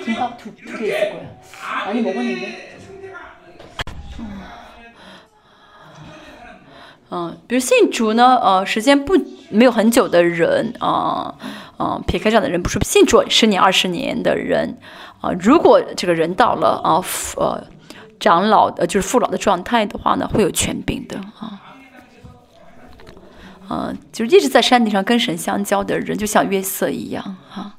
金发秃秃的是过啊，你摸过你的？嗯，比如信主呢，呃，时间不没有很久的人啊，啊，撇开这样的人不说，信主十年、二十年的人啊，如果这个人到了啊，呃，长老呃，就是父老的状态的话呢，会有权柄的啊，啊，就是一直在山顶上跟神相交的人，就像约瑟一样啊。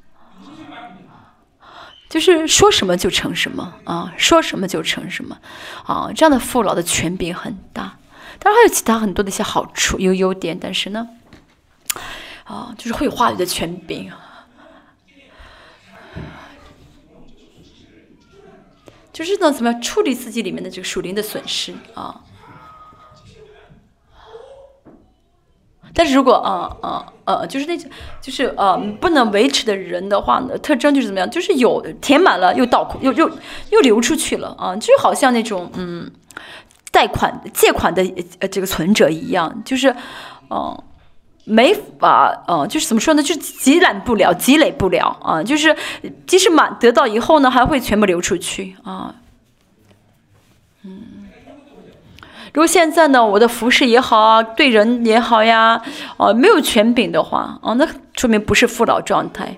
就是说什么就成什么啊，说什么就成什么啊，这样的父老的权柄很大，当然还有其他很多的一些好处有优点，但是呢，啊，就是会有话语的权柄，就是呢，怎么样处理自己里面的这个属灵的损失啊。但是如果啊啊呃，就是那种就是呃不能维持的人的话呢，特征就是怎么样？就是有填满了又倒又又又流出去了啊，就好像那种嗯贷款借款的呃这个存折一样，就是嗯没法呃就是怎么说呢？就积攒不了，积累不了啊，就是即使满得到以后呢，还会全部流出去啊，嗯。如果现在呢，我的服饰也好啊，对人也好呀，哦，没有权柄的话，哦，那说明不是父老状态。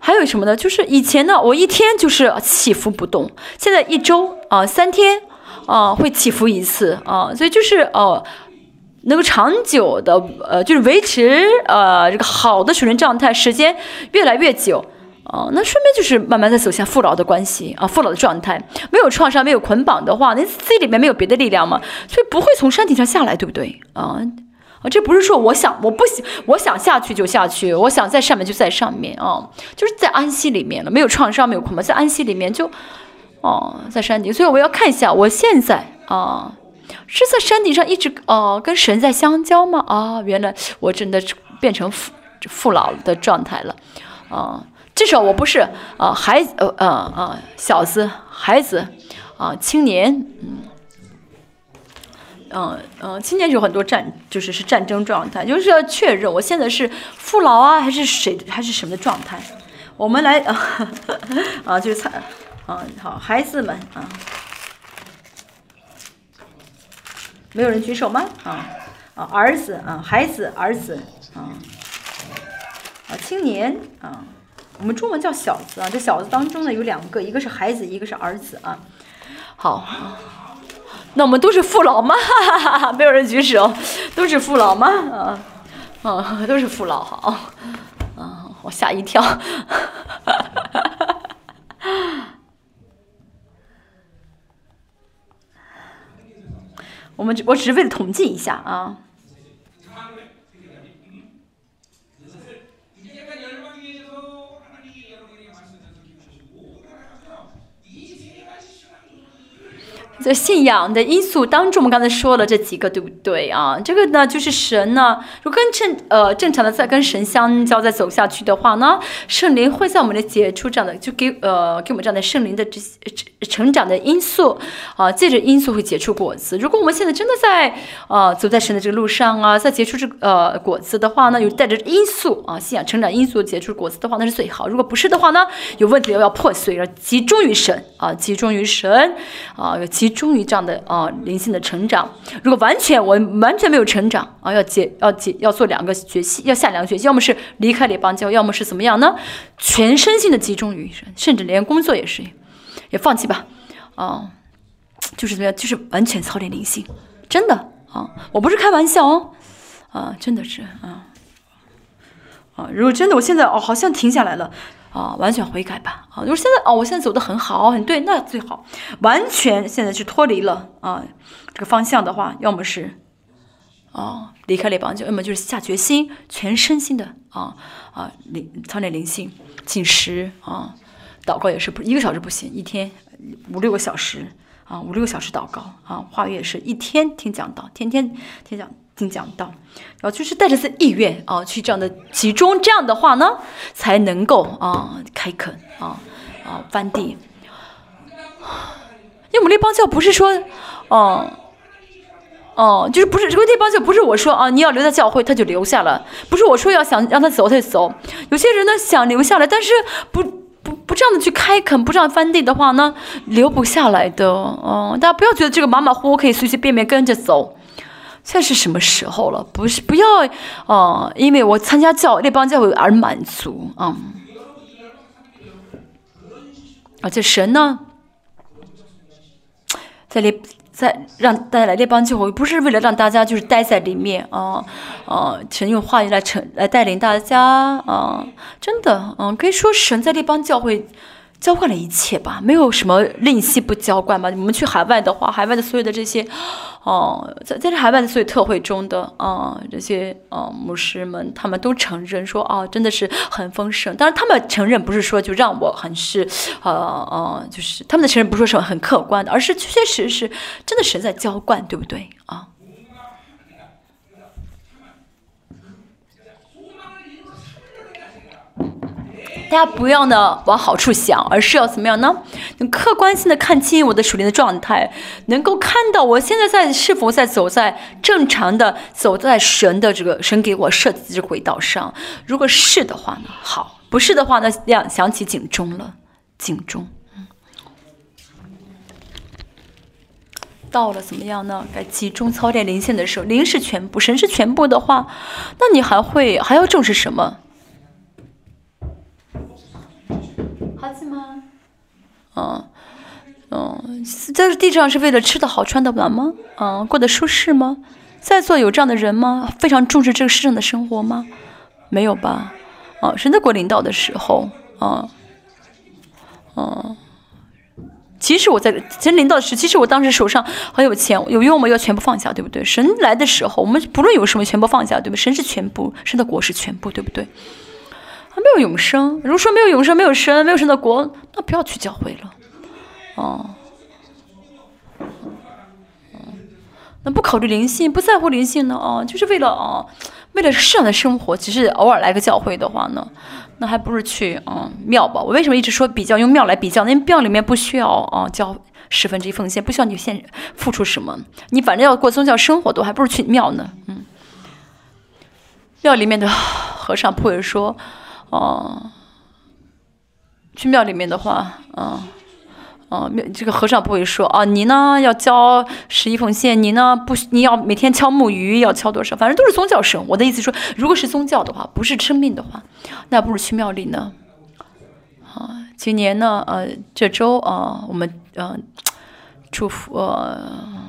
还有什么呢？就是以前呢，我一天就是起伏不动，现在一周啊，三天啊会起伏一次啊，所以就是哦，能够长久的呃，就是维持呃这个好的水平状态时间越来越久。哦，那顺便就是慢慢在走向父老的关系啊，父老的状态，没有创伤，没有捆绑的话，那自己里面没有别的力量嘛，所以不会从山顶上下来，对不对？啊啊，这不是说我想我不想我想下去就下去，我想在上面就在上面啊，就是在安息里面了，没有创伤，没有捆绑，在安息里面就哦，在山顶，所以我要看一下，我现在啊是在山顶上一直哦跟神在相交吗？啊，原来我真的变成父父老的状态了，啊。至少我不是啊，孩子呃呃呃小子孩子啊青年嗯嗯嗯青年有很多战就是是战争状态，就是要确认我现在是父老啊还是谁还是什么的状态？我们来 啊啊就是猜啊好孩子们啊，没有人举手吗？啊啊，儿子啊，孩子，儿子啊，啊，青年啊，我们中文叫小子啊。这小子当中呢有两个，一个是孩子，一个是儿子啊。好，那我们都是父老吗？没有人举手，都是父老吗？啊，啊，都是父老，好，啊，我吓一跳。我们我只是为了统计一下啊。在信仰的因素当中，我们刚才说了这几个，对不对啊？这个呢，就是神呢，如果跟正呃正常的在跟神相交，再走下去的话呢，圣灵会在我们的结出这样的，就给呃给我们这样的圣灵的这成长的因素啊，借着因素会结出果子。如果我们现在真的在呃走在神的这个路上啊，在结出这呃果子的话呢，有带着因素啊，信仰成长因素结出果子的话，那是最好。如果不是的话呢，有问题要破碎，要集中于神啊，集中于神啊，要集。集中于这样的啊灵性的成长，如果完全我完全没有成长啊，要解要解要做两个学习，要下两个学习，要么是离开联邦教，要么是怎么样呢？全身心的集中于神，甚至连工作也是，也放弃吧啊，就是怎么样，就是完全操练灵性，真的啊，我不是开玩笑哦。啊，真的是啊。啊，如果真的我现在哦好像停下来了。啊，完全悔改吧！啊，就是现在哦，我现在走的很好，很对，那最好。完全现在是脱离了啊这个方向的话，要么是啊离开了帮教，要么就是下决心，全身心的啊啊灵操练灵性，进食啊，祷告也是不一个小时不行，一天五六个小时啊，五六个小时祷告啊，话语也是一天听讲道，天天听讲。听讲道，然后就是带着这意愿啊，去这样的集中，这样的话呢，才能够啊开垦啊啊翻地。因为我们那帮教不是说，哦哦，就是不是这个那帮教不是我说啊，你要留在教会，他就留下了；不是我说要想让他走，他就走。有些人呢想留下来，但是不不不这样的去开垦，不这样翻地的话呢，留不下来的。哦，大家不要觉得这个马马虎虎可以随随便便跟着走。现在是什么时候了？不是不要，哦，因为我参加教那帮教会而满足啊！而且神呢，在那在让带来那帮教会，不是为了让大家就是待在里面啊啊！神用话语来成来带领大家啊！真的，嗯，可以说神在那帮教会。浇灌了一切吧，没有什么吝惜不浇灌吧。我们去海外的话，海外的所有的这些，哦，在在这海外的所有特会中的啊，这些啊牧师们，他们都承认说，哦，真的是很丰盛。当然，他们承认不是说就让我很是，呃呃，就是他们的承认不是说很客观的，而是确确实实真的是在浇灌，对不对啊？大家不要呢往好处想，而是要怎么样呢？能客观性的看清我的属灵的状态，能够看到我现在在是否在走在正常的走在神的这个神给我设计的轨道上。如果是的话呢，好；不是的话呢，亮响起警钟了，警钟。到了怎么样呢？该集中操练灵性的时候，灵是全部，神是全部的话，那你还会还要重视什么？嗯，嗯，在地上是为了吃的好、穿的暖吗？嗯，过得舒适吗？在座有这样的人吗？非常重视这个世上的生活吗？没有吧？啊，神在国领导的时候，啊，啊，其实我在神领导时，其实我当时手上很有钱，有用吗？要全部放下，对不对？神来的时候，我们不论有什么，全部放下，对不对？神是全部，神的国是全部，对不对？没有永生。如果说没有永生，没有神，没有神的国，那不要去教会了。哦，嗯那不考虑灵性，不在乎灵性呢？哦，就是为了哦，为了世上的生活，只是偶尔来个教会的话呢，那还不如去嗯庙吧。我为什么一直说比较用庙来比较？因为庙里面不需要啊交十分之一奉献，不需要你献付出什么，你反正要过宗教生活，都还不如去庙呢。嗯，庙里面的和尚不会说。哦，去庙里面的话，嗯，啊，这个和尚不会说啊，你呢要交十一奉献，你呢不，你要每天敲木鱼要敲多少，反正都是宗教生。我的意思说，如果是宗教的话，不是生命的话，那不如去庙里呢。啊，今年呢，呃，这周啊，我们嗯，祝福呃，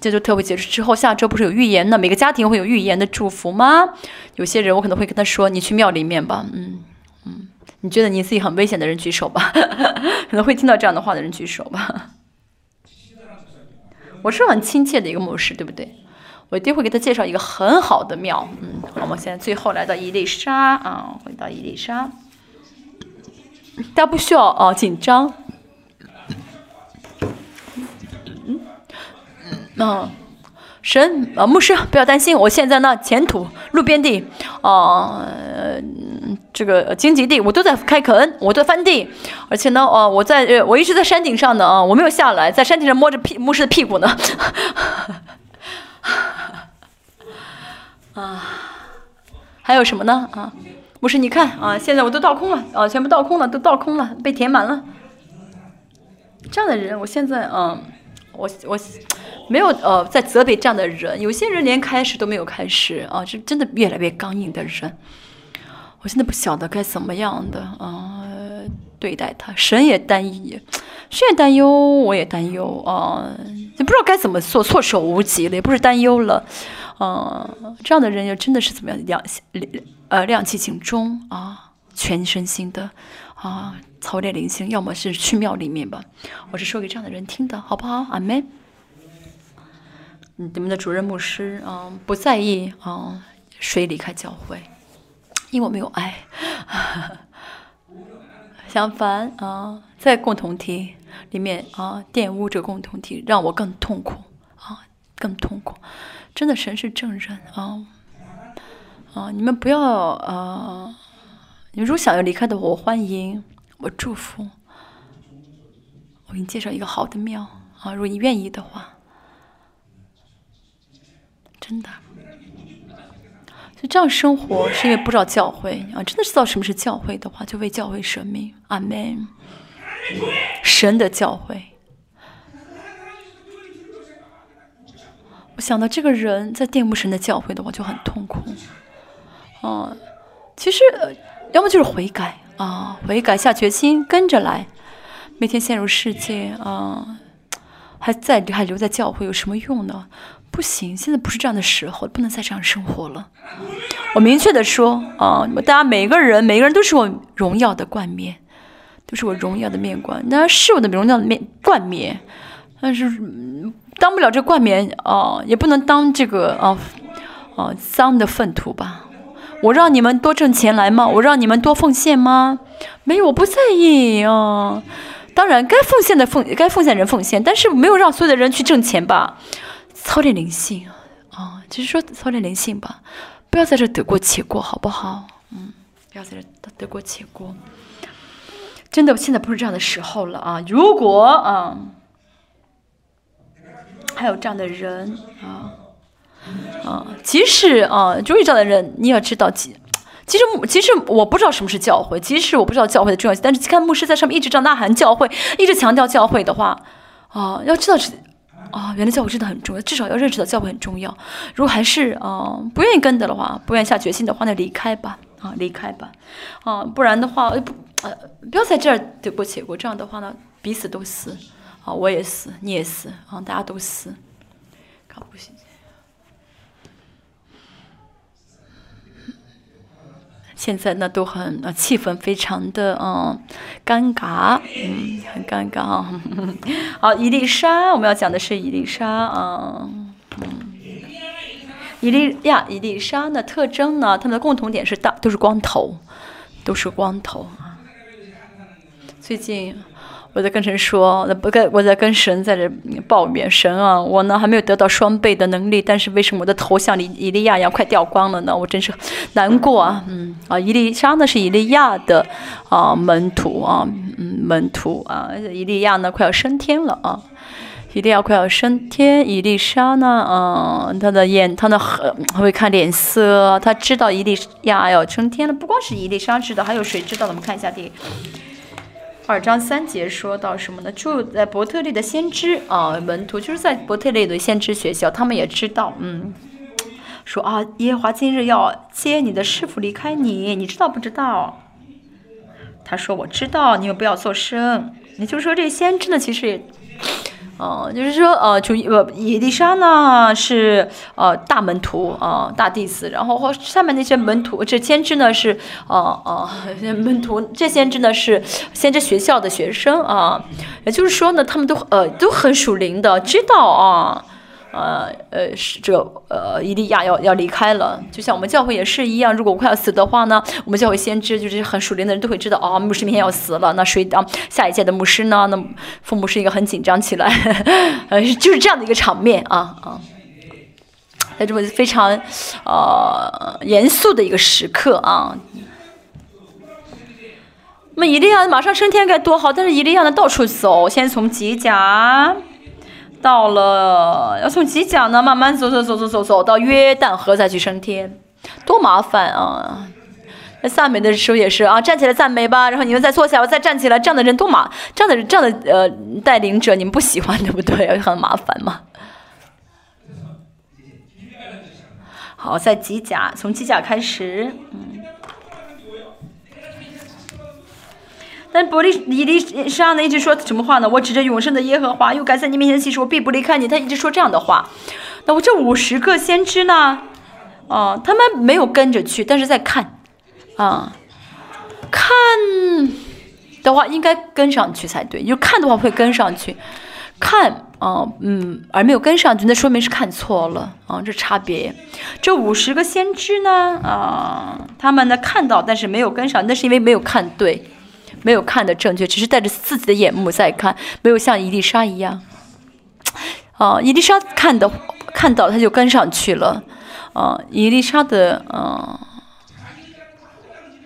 这周特别结束之后，下周不是有预言呢？每个家庭会有预言的祝福吗？有些人我可能会跟他说，你去庙里面吧，嗯嗯。你觉得你自己很危险的人举手吧，可能会听到这样的话的人举手吧。我是很亲切的一个牧师，对不对？我一定会给他介绍一个很好的庙。嗯，好我们现在最后来到伊丽莎啊，回到伊丽莎，大家不需要啊紧张。嗯。神啊，牧师不要担心，我现在呢，前途路边地，啊，这个荆棘地，我都在开垦，我在翻地，而且呢，哦，我在，我一直在山顶上呢啊，我没有下来，在山顶上摸着屁牧师的屁股呢，啊，还有什么呢？啊，牧师你看啊，现在我都倒空了，啊，全部倒空了，都倒空了，被填满了，这样的人，我现在嗯。我我没有呃在责备这样的人，有些人连开始都没有开始啊，是真的越来越刚硬的人。我现在不晓得该怎么样的啊对待他，神也担忧，神也担忧，我也担忧啊，也不知道该怎么做，措手不及了，也不是担忧了，啊，这样的人又真的是怎么样亮呃亮起警钟啊，全身心的啊。操练灵性，要么是去庙里面吧。我是说给这样的人听的，好不好？阿门。你们的主任牧师啊，不在意啊谁离开教会，因为我没有爱。相反啊，在共同体里面啊，玷污这共同体，让我更痛苦啊，更痛苦。真的，神是证人啊啊！你们不要啊！你如果想要离开的话，我欢迎。我祝福，我给你介绍一个好的庙啊！如果你愿意的话，真的，就这样生活是因为不知道教会啊！真的知道什么是教会的话，就为教会舍命。阿门。神的教会，我想到这个人在玷污神的教会的话，就很痛苦。啊，其实要么就是悔改。啊，悔改下决心，跟着来，每天陷入世界啊，还在还留在教会有什么用呢？不行，现在不是这样的时候，不能再这样生活了。我明确的说啊，大家每个人，每个人都是我荣耀的冠冕，都是我荣耀的面冠，那是我的荣耀的面冠冕，但是当不了这冠冕啊，也不能当这个啊啊脏的粪土吧。我让你们多挣钱来吗？我让你们多奉献吗？没有，我不在意啊。当然，该奉献的奉，该奉献人奉献，但是没有让所有的人去挣钱吧。操练灵性啊啊，就是说操练灵性吧，不要在这得过且过，好不好？嗯，不要在这得过且过。真的，现在不是这样的时候了啊！如果啊，还有这样的人啊。啊，即使啊，就遇这样的人，你要知道，其其实其实我不知道什么是教会，即使我不知道教会的重要性，但是看牧师在上面一直这样呐喊教会，一直强调教会的话，啊，要知道啊，原来教会真的很重要，至少要认识到教会很重要。如果还是啊不愿意跟的的话，不愿意下决心的话，那离开吧，啊，离开吧，啊，不然的话，不呃，不要在这儿得过且过，这样的话呢，彼此都死，啊，我也死，你也死，啊，大家都死，搞不行。现在呢都很呃气氛非常的嗯尴尬，嗯很尴尬啊。好，伊丽莎，我们要讲的是伊丽莎啊，嗯，伊利亚伊丽莎的特征呢，他们的共同点是大都是光头，都是光头啊。最近。我在跟神说，那不跟我在跟神在这抱怨神啊，我呢还没有得到双倍的能力，但是为什么我的头像以以利亚一样快掉光了呢？我真是难过啊，嗯啊，伊丽莎呢是以利亚的啊门徒啊，嗯门徒啊，以利亚呢快要升天了啊，伊利亚快要升天，伊丽莎呢，嗯，他的眼，他的很会看脸色，他知道伊利亚要升天了，不光是伊丽莎知道，还有谁知道？我们看一下第。二章三节说到什么呢？住在伯特利的先知啊，门徒就是在伯特利的先知学校，他们也知道，嗯，说啊，耶和华今日要接你的师傅离开你，你知道不知道？他说我知道，你们不要作声。也就是说，这先知呢，其实也。哦，就是说，呃，就呃，伊丽莎呢是呃大门徒啊，大弟子，然后或下面那些门徒，这先知呢是呃呃门徒，这先知呢是先知学校的学生啊，也就是说呢，他们都呃都很属灵的，知道啊。呃呃，是这呃，伊利亚要要离开了，就像我们教会也是一样。如果我快要死的话呢，我们教会先知就是很熟练的人都会知道，哦，牧师明天要死了，那谁当下一届的牧师呢？那父母是一个很紧张起来，呃，就是这样的一个场面啊啊，在这么非常呃严肃的一个时刻啊。那么伊利亚马上升天该多好，但是伊利亚呢到处走，先从吉甲。到了，要从吉甲呢，慢慢走走走走走走到约旦河再去升天，多麻烦啊！那赞美的时候也是啊，站起来赞美吧，然后你们再坐下，我再站起来，这样的人多麻，这样的这样的呃带领者你们不喜欢对不对？很麻烦嘛。好，在机甲，从机甲开始，嗯。但伯利以利沙呢一直说什么话呢？我指着永生的耶和华，又敢在你面前起誓，我必不离开你。他一直说这样的话。那我这五十个先知呢？啊，他们没有跟着去，但是在看，啊，看的话应该跟上去才对。就看的话会跟上去，看，啊，嗯，而没有跟上去，那说明是看错了啊，这差别。这五十个先知呢，啊，他们呢看到，但是没有跟上，那是因为没有看对。没有看的正确，只是带着自己的眼目在看，没有像伊丽莎一样。啊，伊丽莎看的看到，他就跟上去了。啊，伊丽莎的，嗯，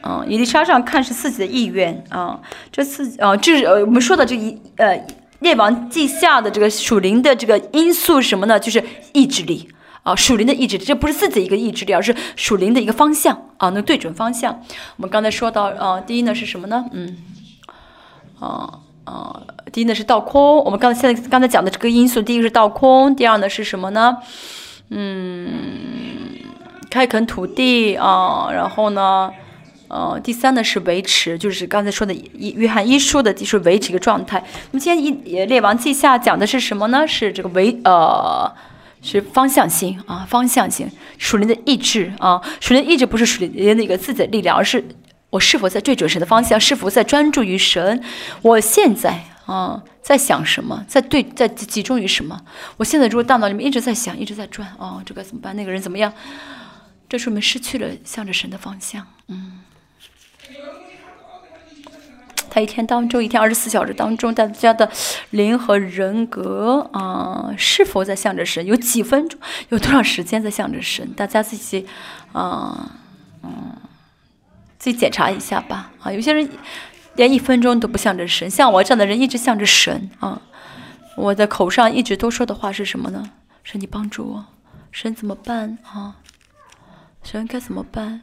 嗯，伊丽莎上看是自己的意愿。啊，这次，啊，这是呃我们说的这一呃列王记下的这个属灵的这个因素什么呢？就是意志力。啊，属灵的意志，这不是自己一个意志力，而是属灵的一个方向啊，能对准方向。我们刚才说到，啊，第一呢是什么呢？嗯，啊啊，第一呢是倒空。我们刚才现在刚才讲的这个因素，第一个是倒空，第二呢是什么呢？嗯，开垦土地啊，然后呢，呃，第三呢是维持，就是刚才说的约约翰一书的，就是维持一个状态。那么今天一列王记下讲的是什么呢？是这个维呃。是方向性啊，方向性，属灵的意志啊，属灵意志不是属灵的一个自己的力量，而是我是否在对准神的方向，是否在专注于神？我现在啊，在想什么？在对，在集中于什么？我现在如果大脑里面一直在想，一直在转，哦，这该怎么办？那个人怎么样？这说明失去了向着神的方向，嗯。一天当中，一天二十四小时当中，大家的灵和人格啊，是否在向着神？有几分钟，有多少时间在向着神？大家自己，啊，嗯，自己检查一下吧。啊，有些人连一分钟都不向着神，像我这样的人一直向着神啊。我的口上一直都说的话是什么呢？神，你帮助我。神怎么办啊？神该怎么办？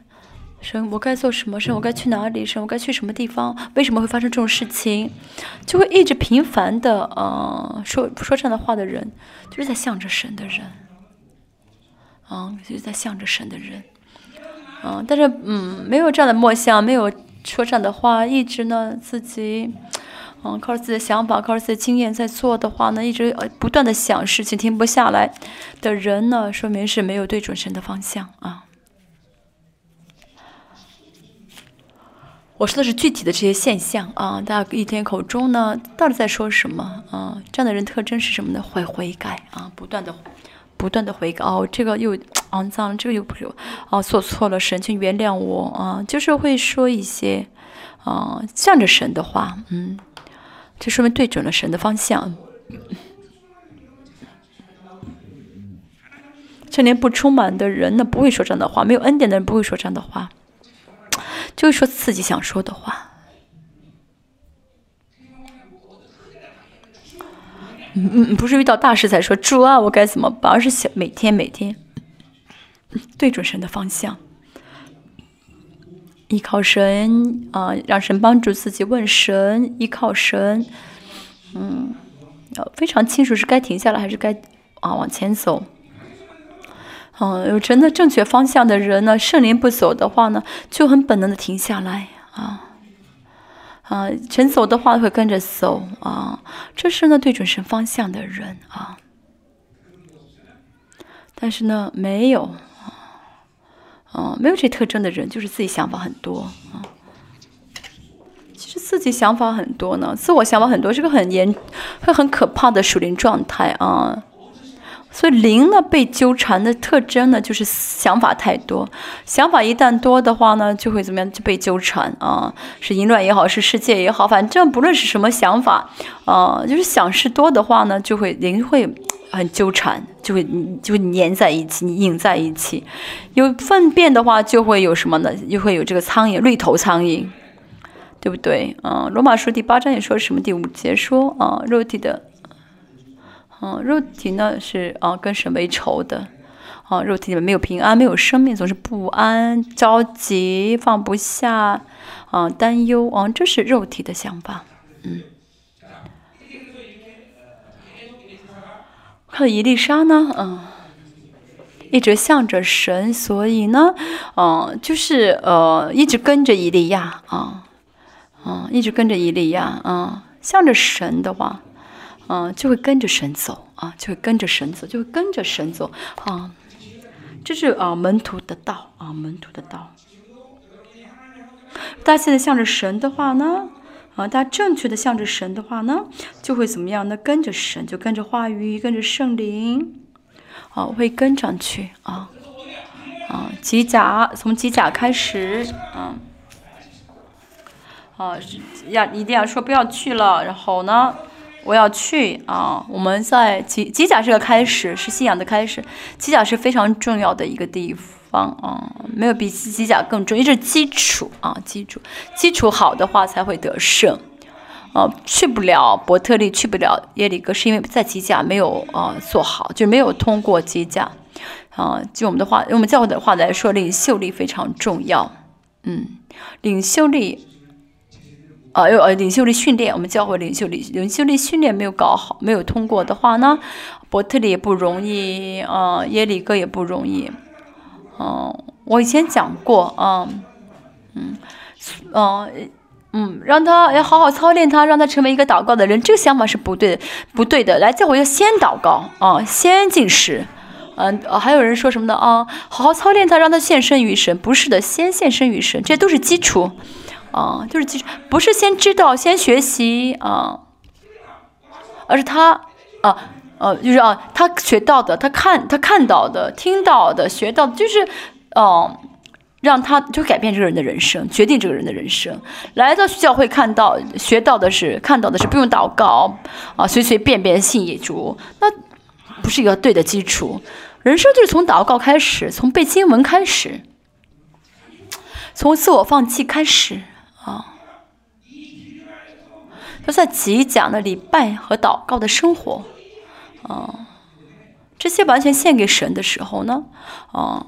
神，我该做什么？神，我该去哪里？神，我该去什么地方？为什么会发生这种事情？就会一直频繁的，呃，说说这样的话的人，就是在向着神的人，啊，就是在向着神的人，嗯，但是，嗯，没有这样的默想，没有说这样的话，一直呢自己，嗯，靠着自己的想法，靠着自己的经验在做的话呢，一直不断的想事情，停不下来的人呢，说明是没有对准神的方向啊。我说的是具体的这些现象啊，大家一天口中呢，到底在说什么啊？这样的人特征是什么呢？会悔改啊，不断的、不断的悔改哦，这个又肮脏，这个又不是哦，做错了，神请原谅我啊，就是会说一些啊向着神的话，嗯，这说明对准了神的方向。这连不充满的人呢，不会说这样的话；没有恩典的人不会说这样的话。就是说自己想说的话，嗯嗯，不是遇到大事才说主啊，我该怎么办？而是想每天每天对准神的方向，依靠神啊，让神帮助自己，问神，依靠神，嗯，要非常清楚是该停下来还是该啊往前走。嗯，有真的正确方向的人呢，圣灵不走的话呢，就很本能的停下来啊。啊，神走的话会跟着走啊，这是呢对准神方向的人啊。但是呢，没有啊，没有这特征的人，就是自己想法很多啊。其实自己想法很多呢，自我想法很多是个很严、会很可怕的属灵状态啊。所以灵呢被纠缠的特征呢，就是想法太多。想法一旦多的话呢，就会怎么样？就被纠缠啊，是淫乱也好，是世界也好，反正不论是什么想法啊，就是想事多的话呢，就会灵会很纠缠，就会就会粘在一起，拧在一起。有粪便的话，就会有什么呢？就会有这个苍蝇，绿头苍蝇，对不对？啊，罗马书第八章也说什么？第五节说啊，肉体的。嗯，肉体呢是啊，跟神为仇的，啊，肉体里面没有平安，没有生命，总是不安、着急、放不下，啊，担忧，啊，这是肉体的想法，嗯。看伊丽莎呢，嗯，一直向着神，所以呢，嗯，就是呃，一直跟着伊利亚，啊，啊，一直跟着伊利亚，啊，向着神的话。嗯，就会跟着神走啊，就会跟着神走，就会跟着神走啊。这是啊门徒的道啊，门徒的道。大家现在向着神的话呢，啊，大家正确的向着神的话呢，就会怎么样呢？跟着神，就跟着话语，跟着圣灵，啊，会跟上去啊啊。机甲从机甲开始，啊啊，要一定要说不要去了，然后呢？我要去啊！我们在机机甲是个开始，是信仰的开始。机甲是非常重要的一个地方啊，没有比机甲更重要，这是基础啊，基础基础好的话才会得胜。啊，去不了伯特利，去不了耶里哥，是因为在机甲没有啊做好，就没有通过机甲。啊，就我们的话，用我们教会的话来说，领袖力非常重要。嗯，领袖力。啊，有呃领袖力训练，我们教会领袖力领袖力训练没有搞好，没有通过的话呢，伯特利也不容易啊，耶里哥也不容易。嗯，我以前讲过啊，嗯，嗯，嗯，让他要好好操练他，让他成为一个祷告的人，这个想法是不对的，不对的。来教会要先祷告啊，先进食。嗯，还有人说什么的啊？好好操练他，让他献身于神，不是的，先献身于神，这都是基础。啊，就是其实不是先知道先学习啊，而是他啊呃，就是啊，他学到的，他看他看到的，听到的，学到的，就是哦，让他就改变这个人的人生，决定这个人的人生。来到教会看到学到的是看到的是不用祷告啊，随随便便信一主，那不是一个对的基础。人生就是从祷告开始，从背经文开始，从自我放弃开始。啊，都在极讲的礼拜和祷告的生活，啊，这些完全献给神的时候呢，啊，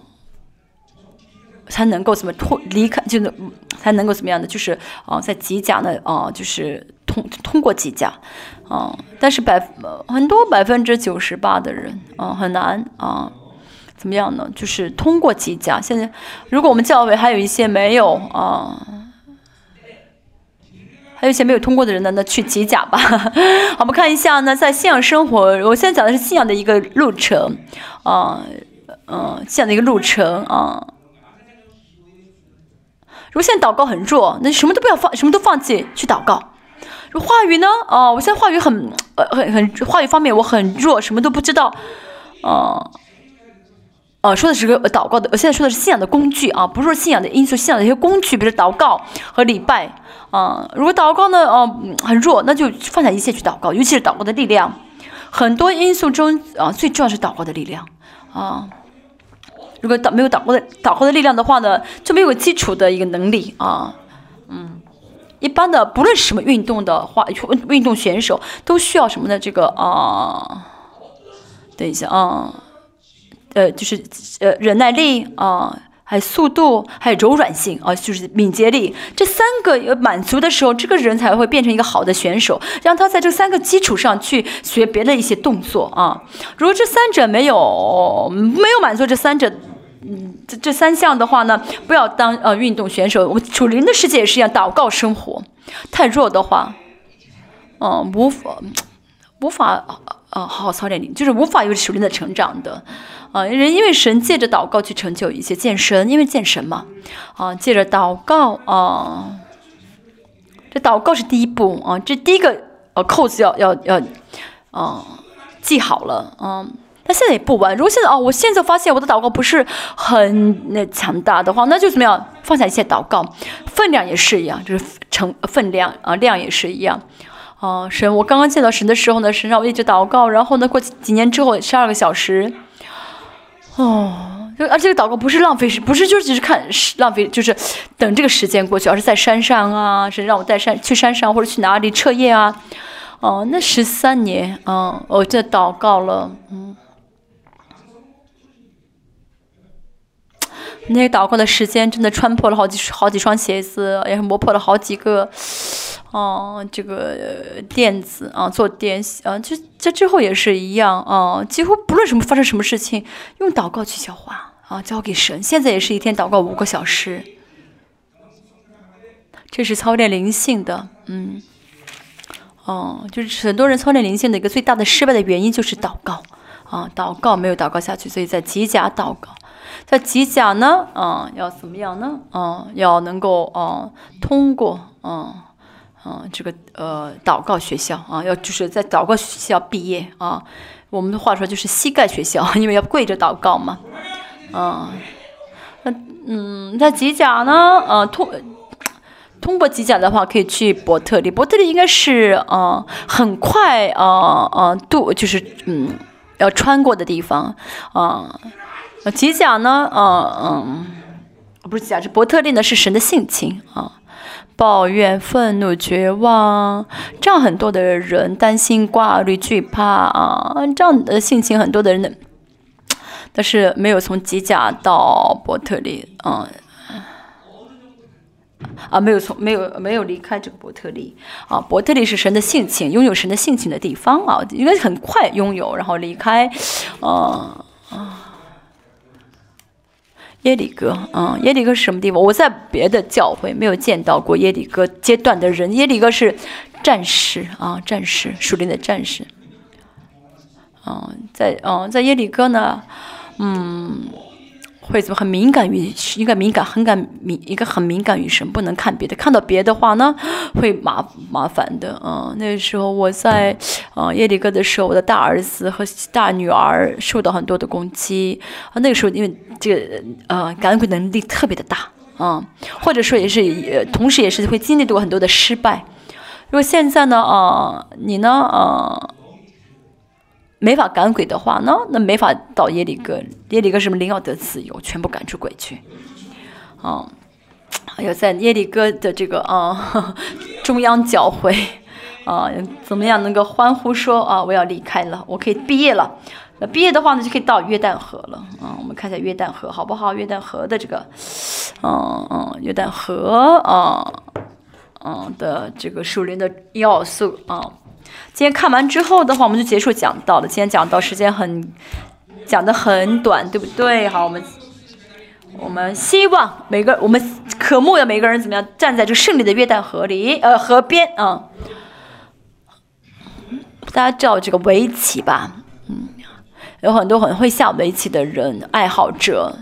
才能够怎么脱离开，就能才能够怎么样的，就是啊，在极讲的啊，就是通通过极讲，啊，但是百很多百分之九十八的人啊，很难啊，怎么样呢？就是通过极讲。现在如果我们教会还有一些没有啊。还有一些没有通过的人呢，那去集甲吧。我们看一下呢，在信仰生活，我现在讲的是信仰的一个路程，啊，嗯，信仰的一个路程啊。如果现在祷告很弱，那什么都不要放，什么都放弃去祷告。如话语呢？哦，我现在话语很呃很很话语方面我很弱，什么都不知道，啊。呃，说的是个祷告的，我现在说的是信仰的工具啊，不是说信仰的因素，信仰的一些工具，比如祷告和礼拜啊。如果祷告呢，哦，很弱，那就放下一切去祷告，尤其是祷告的力量。很多因素中啊，最重要是祷告的力量啊。如果祷没有祷告的祷告的力量的话呢，就没有基础的一个能力啊。嗯，一般的不论什么运动的话，运动选手都需要什么的这个啊？等一下啊。呃，就是呃忍耐力啊，还有速度，还有柔软性啊，就是敏捷力，这三个有满足的时候，这个人才会变成一个好的选手。让他在这三个基础上去学别的一些动作啊。如果这三者没有没有满足这三者，嗯，这这三项的话呢，不要当呃运动选手。我们属灵的世界也是一样，祷告生活太弱的话，嗯，无法无法呃好好操练你，就是无法有熟练的成长的。啊，人因为神借着祷告去成就一些见神，因为见神嘛，啊，借着祷告啊，这祷告是第一步啊，这第一个呃扣子要要要，啊，记好了啊。那现在也不晚，如果现在哦，我现在发现我的祷告不是很那强大的话，那就怎么样？放下一切祷告，分量也是一样，就是成分量啊，量也是一样。啊，神，我刚刚见到神的时候呢，神让我一直祷告，然后呢，过几年之后，十二个小时。哦，就而且祷告不是浪费时，不是就是只是看浪费，就是等这个时间过去，而是在山上啊，是让我在山去山上或者去哪里彻夜啊。哦，那十三年，嗯，我这祷告了，嗯，那个祷告的时间真的穿破了好几好几双鞋子，也磨破了好几个。哦，这个电子啊，做电啊，这这之后也是一样啊，几乎不论什么发生什么事情，用祷告去消化啊，交给神。现在也是一天祷告五个小时，这是操练灵性的，嗯，哦，就是很多人操练灵性的一个最大的失败的原因就是祷告啊，祷告没有祷告下去，所以在极甲祷告，在极甲呢，啊，要怎么样呢？啊，要能够啊，通过啊。嗯，这个呃，祷告学校啊，要就是在祷告学校毕业啊。我们的话说就是膝盖学校，因为要跪着祷告嘛。嗯，那嗯，在吉甲呢，呃，通通过吉甲的话，可以去伯特利。伯特利应该是呃很快呃呃渡，就是嗯要穿过的地方啊。吉甲呢，呃嗯，不是吉甲，是伯特利呢，是神的性情啊。抱怨、愤怒、绝望，这样很多的人担心、挂虑、惧怕啊，这样的性情很多的人呢，但是没有从吉甲到伯特利，嗯，啊，没有从没有没有离开这个伯特利啊，伯特利是神的性情，拥有神的性情的地方啊，应该很快拥有，然后离开，啊啊。耶里哥，嗯，耶里哥是什么地方？我在别的教会没有见到过耶里哥阶段的人。耶里哥是战士啊，战士，属灵的战士。嗯，在嗯，在耶里哥呢，嗯。会怎么很敏感于一个敏感很感敏一个很敏感于神不能看别的看到别的话呢会麻麻烦的嗯那时候我在呃耶里哥的时候我的大儿子和大女儿受到很多的攻击啊那个时候因为这个呃感恩能力特别的大啊或者说也是也同时也是会经历过很多的失败如果现在呢啊你呢啊。没法赶鬼的话，呢那没法到耶里哥。耶里哥什么灵要得自由，全部赶出鬼去。啊，还有在耶里哥的这个啊 中央教会啊，怎么样能够欢呼说啊，我要离开了，我可以毕业了。那毕业的话呢，就可以到约旦河了。啊，我们看一下约旦河好不好？约旦河的这个，嗯嗯，约旦河啊，嗯的这个树林的要素啊。今天看完之后的话，我们就结束讲到了。今天讲到时间很讲的很短，对不对？好，我们我们希望每个我们渴慕的每个人怎么样站在这胜利的约旦河里，呃，河边啊。大家知道这个围棋吧？嗯，有很多很会下围棋的人爱好者。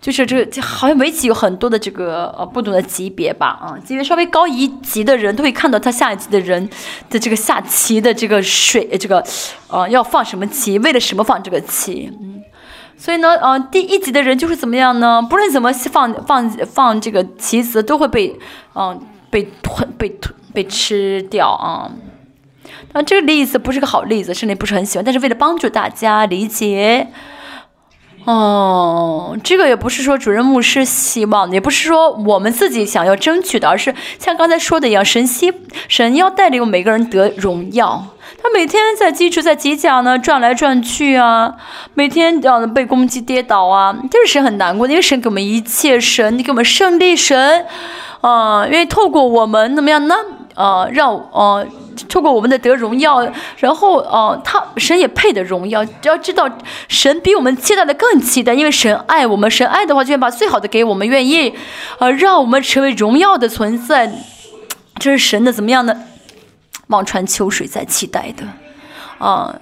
就是这个，好像围棋有很多的这个呃不同的级别吧，啊，级别稍微高一级的人都会看到他下一级的人的这个下棋的这个水，这个，呃，要放什么棋，为了什么放这个棋，嗯，所以呢，呃，第一级的人就是怎么样呢？不论怎么放放放这个棋子，都会被，嗯，被吞被吞被吃掉啊。那这个例子不是个好例子，甚至不是很喜欢，但是为了帮助大家理解。哦，这个也不是说主任牧师希望，也不是说我们自己想要争取的，而是像刚才说的一样，神希神要带领我们每个人得荣耀。他每天在基础在机甲呢转来转去啊，每天这样的被攻击跌倒啊，就是神很难过，因为神给我们一切，神你给我们胜利，神啊，因为透过我们怎么样呢？呃，让呃。透过我们的得荣耀，然后呃，他神也配得荣耀。只要知道神比我们期待的更期待，因为神爱我们，神爱的话就愿把最好的给我们，愿意呃让我们成为荣耀的存在。这是神的怎么样呢望穿秋水在期待的啊。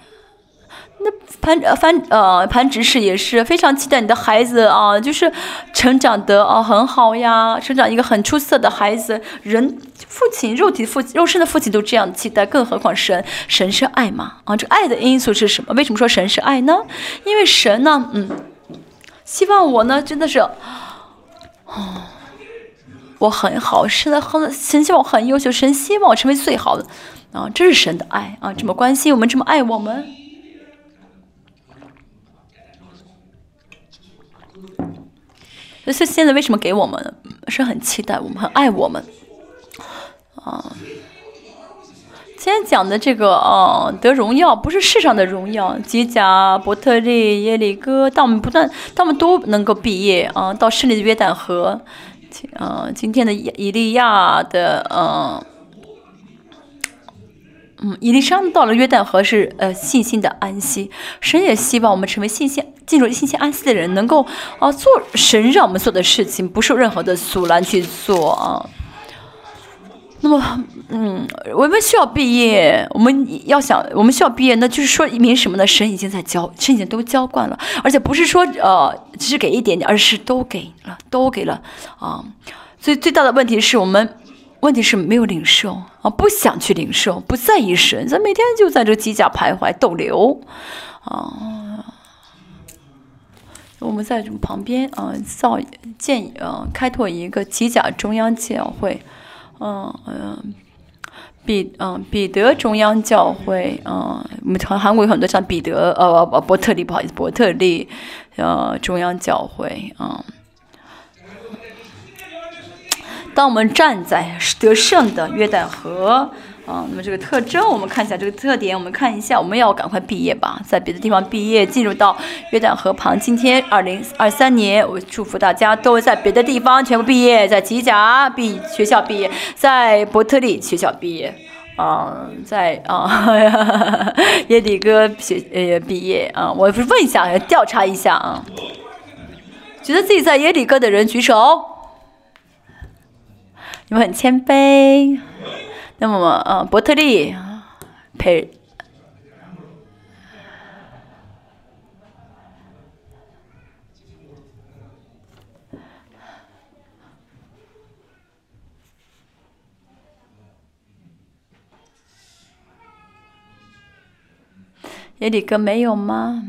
那潘呃潘呃潘执事也是非常期待你的孩子啊，就是成长得啊很好呀，成长一个很出色的孩子。人父亲肉体父肉身的父亲都这样期待，更何况神神是爱嘛啊？这爱的因素是什么？为什么说神是爱呢？因为神呢，嗯，希望我呢真的是，哦，我很好，是的，很神希望我很优秀，神希望我成为最好的啊，这是神的爱啊，这么关心我们，这么爱我们。所以现在为什么给我们是很期待我们很爱我们啊？今天讲的这个啊得荣耀不是世上的荣耀，吉甲、伯特利、耶利哥，但我们不断，他们都能够毕业啊，到胜利的约旦河，啊，今天的以利亚的嗯。嗯，以利沙到了约旦河是呃信心的安息，神也希望我们成为信心进入信心安息的人，能够啊做神让我们做的事情，不受任何的阻拦去做啊。那么，嗯，我们需要毕业，我们要想我们需要毕业，那就是说明什么呢？神已经在教，神已经都教惯了，而且不是说呃只是给一点点，而是都给了，都给了啊。所以最大的问题是我们。问题是没有领受啊，不想去领受，不在意神，咱每天就在这机甲徘徊逗留啊。我们在旁边啊，造建啊，开拓一个机甲中央教会，嗯嗯，彼嗯彼得中央教会啊，我们韩韩国有很多像彼得呃呃呃伯特利不好意思伯特利呃中央教会啊。当我们站在得胜的约旦河，啊，那么这个特征我们看一下这个特点，我们看一下，我们要赶快毕业吧，在别的地方毕业，进入到约旦河旁。今天二零二三年，我祝福大家都在别的地方全部毕业，在吉甲毕学校毕业，在伯特利学校毕业，啊，在啊 耶底哥学呃毕业啊，我不是问一下，调查一下啊，觉得自己在耶底哥的人举手。你们很谦卑，那么呃，伯特利陪耶里哥没有吗？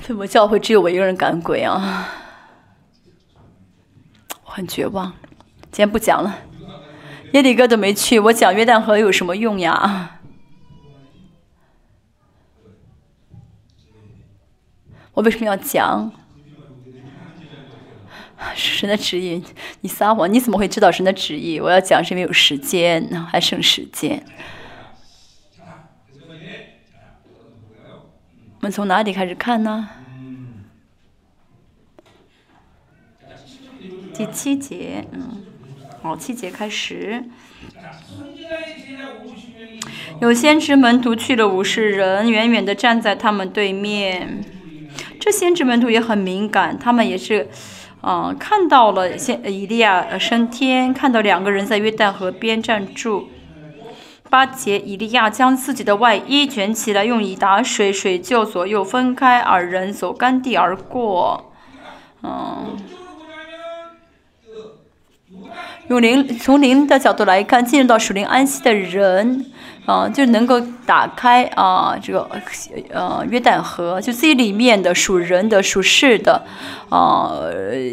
怎么教会只有我一个人赶鬼啊？我很绝望，今天不讲了。耶里哥都没去，我讲约旦河有什么用呀？我为什么要讲？神的旨意，你撒谎，你怎么会知道神的旨意？我要讲是因为有时间，还剩时间。我们从哪里开始看呢？第七节，嗯，好，七节开始。有先知门徒去了五十人，远远的站在他们对面。这先知门徒也很敏感，他们也是，嗯，看到了先以利亚升天，看到两个人在约旦河边站住。八节，以利亚将自己的外衣卷起来，用以打水，水就左右分开，二人走干地而过。嗯。用灵从灵的角度来看，进入到属灵安息的人，啊，就能够打开啊这个呃约旦河，就自己里面的属人的属事的啊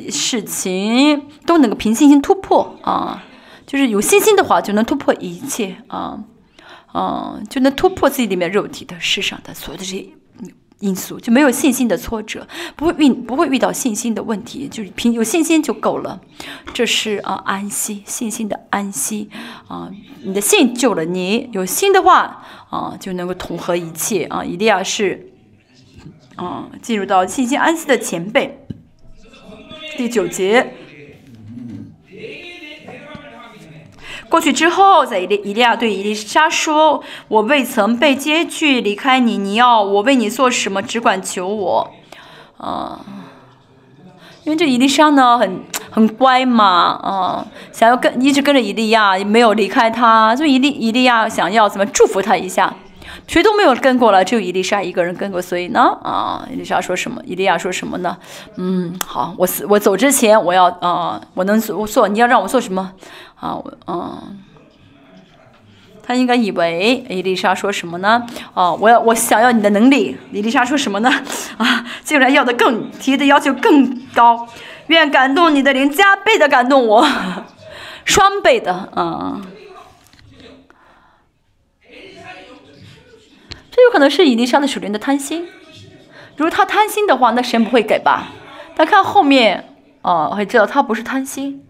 事情都能够凭信心突破啊，就是有信心的话，就能突破一切啊，啊，就能突破自己里面肉体的世上的所有的这些因素，就没有信心的挫折，不会遇不会遇到信心的问题，就是凭有信心就够了。这是啊安息，信心的安息啊，你的信救了你，有心的话啊就能够统合一切啊。一定要是啊进入到信心安息的前辈。第九节。过去之后，在伊利伊利亚对伊丽莎说：“我未曾被接去离开你，你要我为你做什么？只管求我。”啊，因为这伊丽莎呢，很很乖嘛，啊，想要跟一直跟着伊利亚，没有离开他，所以伊利伊利亚想要怎么祝福他一下，谁都没有跟过了，只有伊丽莎一个人跟过，所以呢，啊，伊丽莎说什么？伊利亚说什么呢？嗯，好，我死我走之前，我要啊，我能做做，你要让我做什么？啊，我嗯，他应该以为伊丽莎说什么呢？哦，我要我想要你的能力。伊丽莎说什么呢？啊，竟然要的更提的要求更高，愿感动你的灵加倍的感动我，双倍的嗯。这有可能是伊丽莎的属灵的贪心。如果他贪心的话，那神不会给吧？但看后面哦，会知道他不是贪心。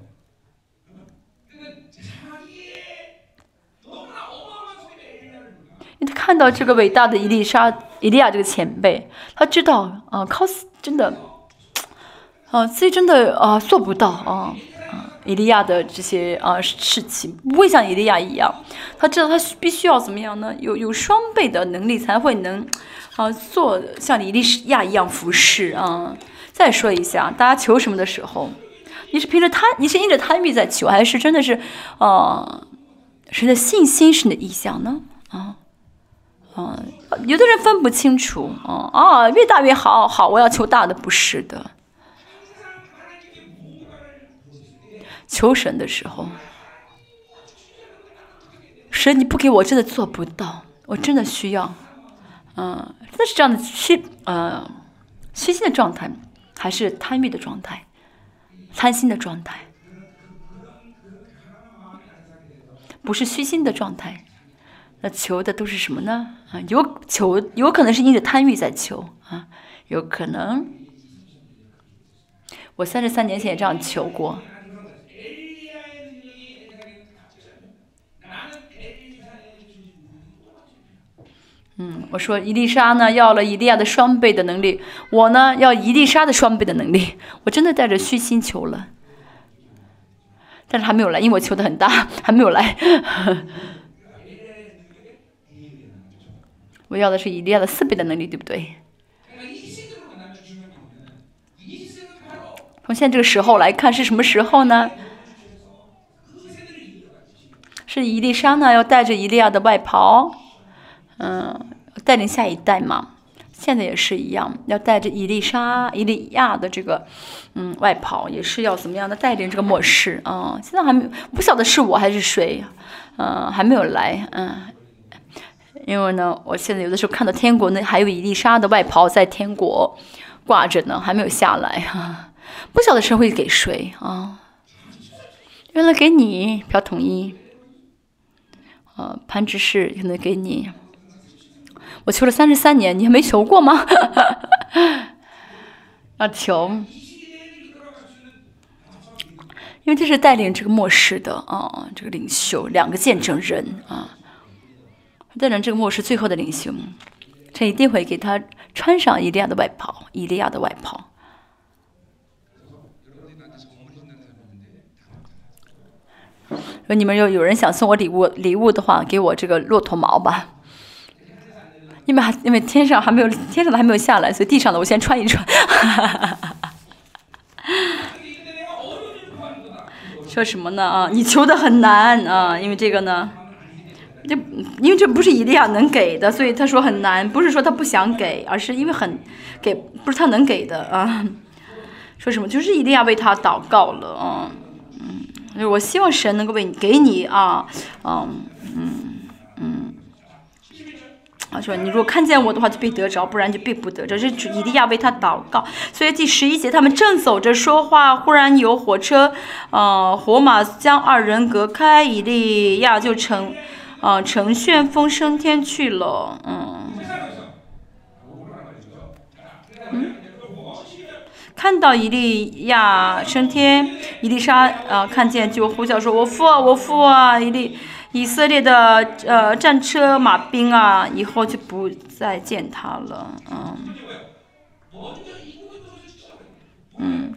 他看到这个伟大的伊丽莎、伊利亚这个前辈，他知道啊，靠死真的，啊，自己真的啊做不到啊啊，伊利亚的这些啊事情不会像伊利亚一样，他知道他必须要怎么样呢？有有双倍的能力才会能啊做像伊利亚一样服侍啊。再说一下，大家求什么的时候，你是凭着贪，你是因着贪欲在求，还是真的是啊，谁的信心是你的意向呢？啊？嗯，有的人分不清楚，啊啊，越大越好，好，我要求大的，不是的。求神的时候，神你不给我，真的做不到，我真的需要，嗯，那是这样的虚，呃，虚心的状态，还是贪欲的状态，贪心的状态，不是虚心的状态。那求的都是什么呢？啊，有求，有可能是因着贪欲在求啊，有可能。我三十三年前也这样求过。嗯，我说伊丽莎呢要了伊利亚的双倍的能力，我呢要伊丽莎的双倍的能力，我真的带着虚心求了，但是还没有来，因为我求的很大，还没有来。我要的是伊利亚的四倍的能力，对不对？从现在这个时候来看，是什么时候呢？是伊丽莎呢，要带着伊利亚的外袍，嗯，带领下一代嘛。现在也是一样，要带着伊丽莎、伊利亚的这个，嗯，外袍，也是要怎么样的带领这个末世啊？现在还没，不晓得是我还是谁，嗯，还没有来，嗯。因为呢，我现在有的时候看到天国那还有伊丽莎的外袍在天国挂着呢，还没有下来哈，不晓得神会给谁啊？原来给你朴统一，呃，潘执事可能给你。我求了三十三年，你还没求过吗？啊求，因为这是带领这个末世的啊，这个领袖，两个见证人啊。当然这个末世最后的领袖，他一定会给他穿上伊利亚的外袍，伊利亚的外袍。如果你们有有人想送我礼物礼物的话，给我这个骆驼毛吧。因为还因为天上还没有天上的还没有下来，所以地上的我先穿一穿。说什么呢啊？你求的很难啊，因为这个呢。这因为这不是伊利亚能给的，所以他说很难。不是说他不想给，而是因为很给不是他能给的啊。说什么就是伊利亚为他祷告了啊，嗯，我希望神能够为你给你啊，嗯嗯嗯。啊，说你如果看见我的话就必得着，不然就必不得着。这伊利亚为他祷告。所以第十一节他们正走着说话，忽然有火车，呃，火马将二人隔开，伊利亚就成。啊，乘旋风升天去了，嗯。看到以利亚升天，伊丽莎啊看见就呼叫说：“我父啊，我父啊！”以利以色列的呃战车马兵啊，以后就不再见他了，嗯，嗯，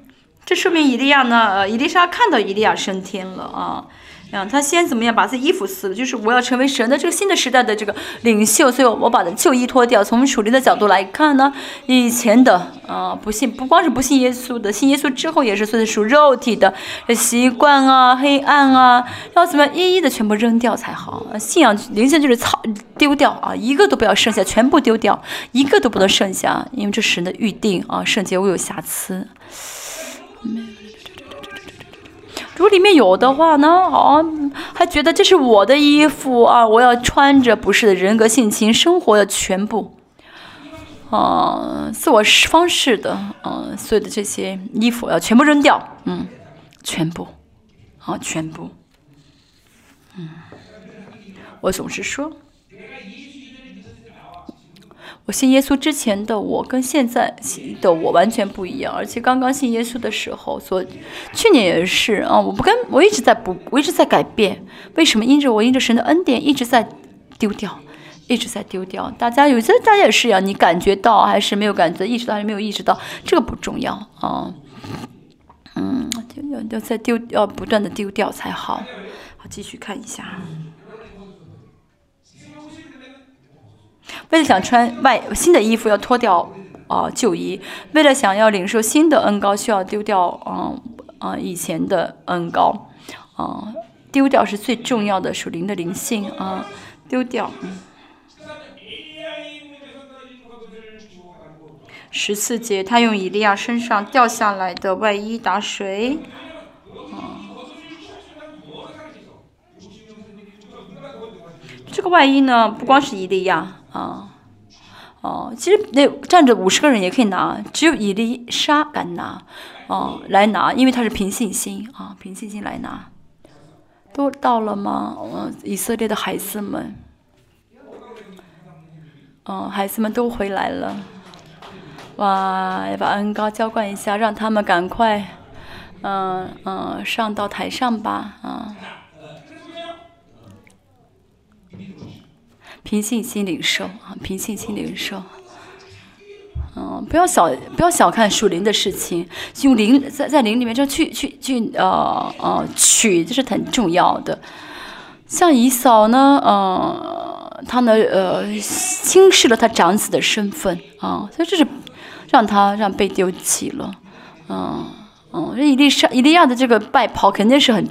这说明伊利亚呢，呃，伊丽莎看到伊利亚升天了啊。啊，他先怎么样把自己衣服撕了？就是我要成为神的这个新的时代的这个领袖，所以我把的旧衣脱掉。从属灵的角度来看呢，以前的啊不信，不光是不信耶稣的，信耶稣之后也是算是属肉体的习惯啊、黑暗啊，要怎么样一一的全部扔掉才好？信仰灵性就是操丢掉啊，一个都不要剩下，全部丢掉，一个都不能剩下，因为这神的预定啊，圣洁无有瑕疵。如果里面有的话呢？哦，还觉得这是我的衣服啊，我要穿着，不是的，人格性情、生活的全部，啊，自我方式的，嗯，所有的这些衣服要全部扔掉，嗯，全部，啊，全部，嗯，我总是说。我信耶稣之前的我跟现在的我完全不一样，而且刚刚信耶稣的时候，所去年也是啊，我不跟我一直在不，我一直在改变。为什么？因着我因着神的恩典一直在丢掉，一直在丢掉。大家有些大家也是一样，你感觉到还是没有感觉，意识到还是没有意识到，这个不重要啊。嗯，要要再丢，要不断的丢掉才好。好，继续看一下。为了想穿外新的衣服，要脱掉啊旧衣；为了想要领受新的恩高，需要丢掉嗯啊以前的恩高啊，丢掉是最重要的属灵的灵性啊，丢掉。十四节，他用以利亚身上掉下来的外衣打水。这个外衣呢，不光是伊利亚。啊，哦，其实那站着五十个人也可以拿，只有伊丽莎敢拿，哦，来拿，因为他是凭信心啊，凭信心来拿。都到了吗？嗯，以色列的孩子们，嗯，孩子们都回来了。哇，要把恩高浇灌一下，让他们赶快，嗯嗯，上到台上吧，啊。平信心领受啊！平信心领受，嗯，不要小不要小看属灵的事情，用灵在在灵里面就去去去呃呃取，这是很重要的。像以嫂呢，呃，他呢呃轻视了他长子的身份啊，所以这是让他让被丢弃了，嗯。哦，这伊丽莎、伊利亚的这个败袍肯定是很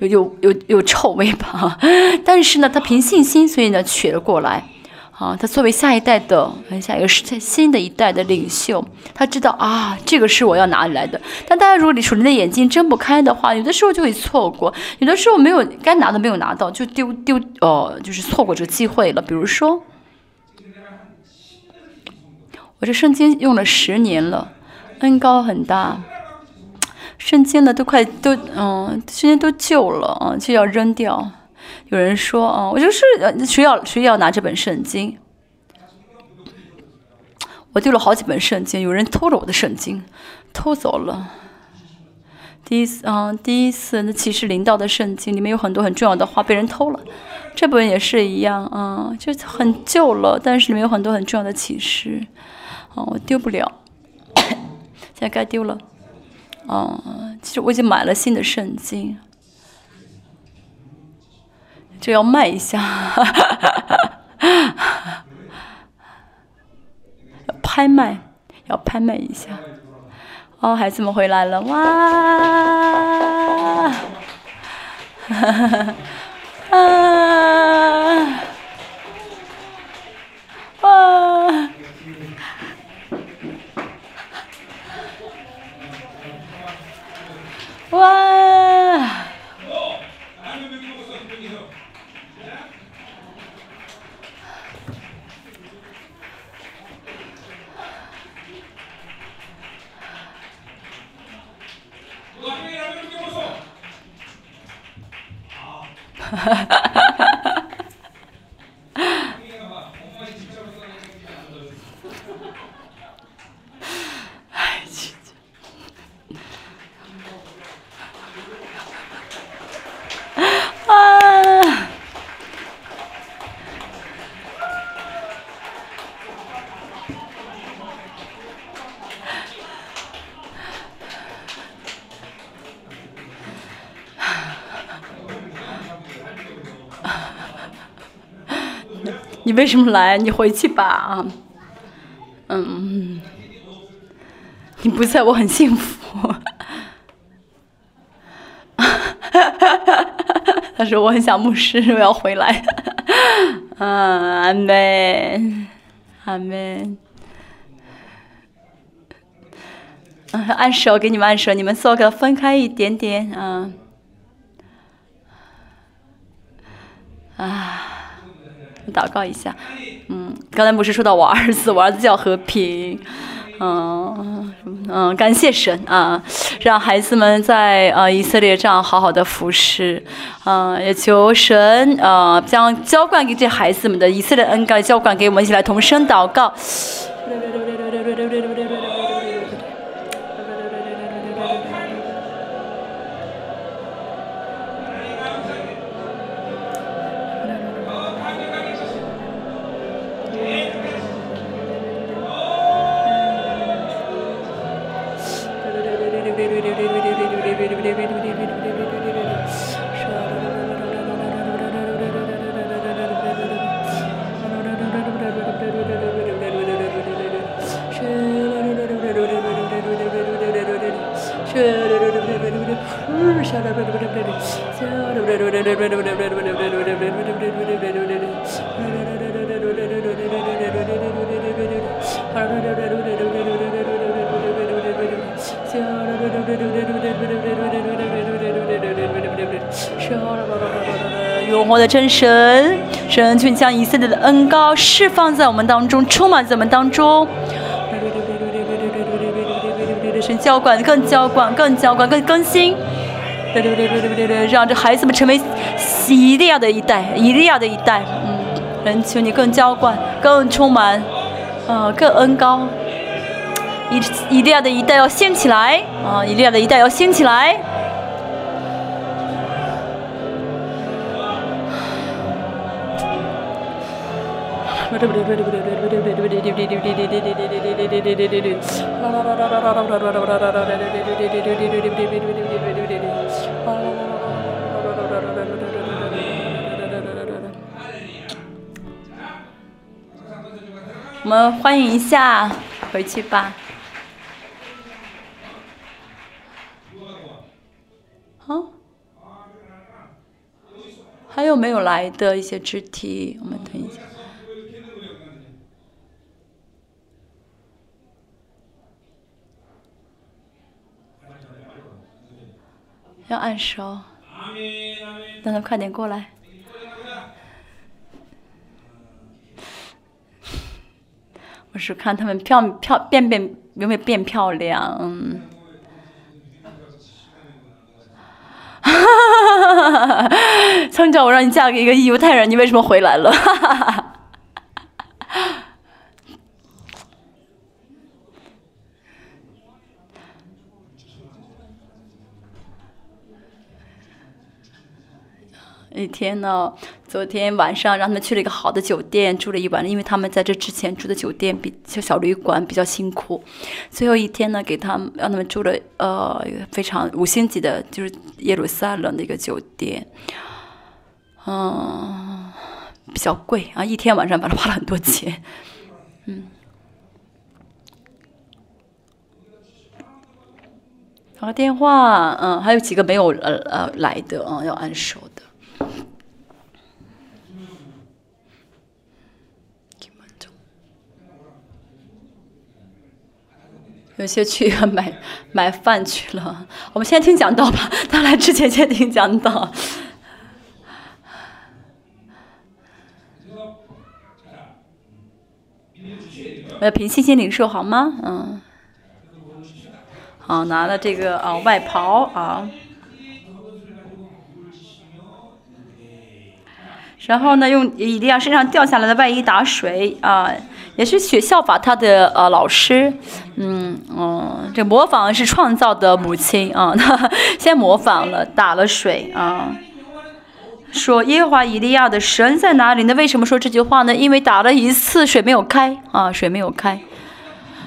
有有有有臭味吧？但是呢，他凭信心，所以呢取了过来。啊，他作为下一代的，下一个是新的一代的领袖，他知道啊，这个是我要拿来的。但大家如果你属灵的眼睛睁不开的话，有的时候就会错过，有的时候没有该拿的没有拿到，就丢丢呃，就是错过这个机会了。比如说，我这圣经用了十年了，恩高很大。圣经呢，都快都嗯，圣经都旧了啊，就要扔掉。有人说啊，我就是谁要谁要拿这本圣经？我丢了好几本圣经，有人偷了我的圣经，偷走了。第一次啊，第一次那启示领导的圣经里面有很多很重要的话被人偷了，这本也是一样啊，就很旧了，但是里面有很多很重要的启示，啊，我丢不了，现在该丢了。哦，其实我已经买了新的圣经，就要卖一下，拍卖，要拍卖一下。哦，孩子们回来了，哇，哈 哈啊，哇。哇！你为什么来？你回去吧啊。嗯，你不在我很幸福。他说我很想牧师，我要回来。嗯，阿门，阿门。嗯，按手给你们按手，你们做个分开一点点啊。啊，祷告一下。嗯，刚才不是说到我儿子，我儿子叫和平。嗯嗯，感谢神啊，让孩子们在呃以色列这样好好的服侍，啊，也求神啊将浇灌给这孩子们的以色列恩膏浇灌给我们，一起来同声祷告。永活的真神，神君将以色列的恩高释放在我们当中，充满在我们当中。神浇灌，更浇灌，更浇灌，更更新。让这孩子们成为以利亚的一代，以利亚的一代。嗯，人求你更浇灌，更充满，啊，更恩高。以以利亚的一代要兴起来，啊，以利亚的一代要兴起来。我们欢迎一下，回去吧。好，还有没有来的一些肢体？我们等一下。要按手，让他快点过来。我是看他们漂漂变变有没有变漂亮。哈哈哈哈村长，我让你嫁给一个犹太人，你为什么回来了？一天呢，昨天晚上让他们去了一个好的酒店住了一晚，因为他们在这之前住的酒店比小小旅馆比较辛苦。最后一天呢，给他们让他们住了呃非常五星级的，就是耶路撒冷的一个酒店，嗯，比较贵啊，一天晚上把他花了很多钱，嗯。打个电话，嗯，还有几个没有呃呃来的，嗯，要按手的。有些去买买饭去了。我们先听讲道吧，他来之前先听讲道。我要凭信心领受，好吗？嗯。好，拿了这个啊外袍啊。然后呢，用以利亚身上掉下来的外衣打水啊，也是学效法他的呃老师，嗯嗯，这模仿是创造的母亲啊，先模仿了打了水啊，说耶和华以利亚的神在哪里？那为什么说这句话呢？因为打了一次水没有开啊，水没有开。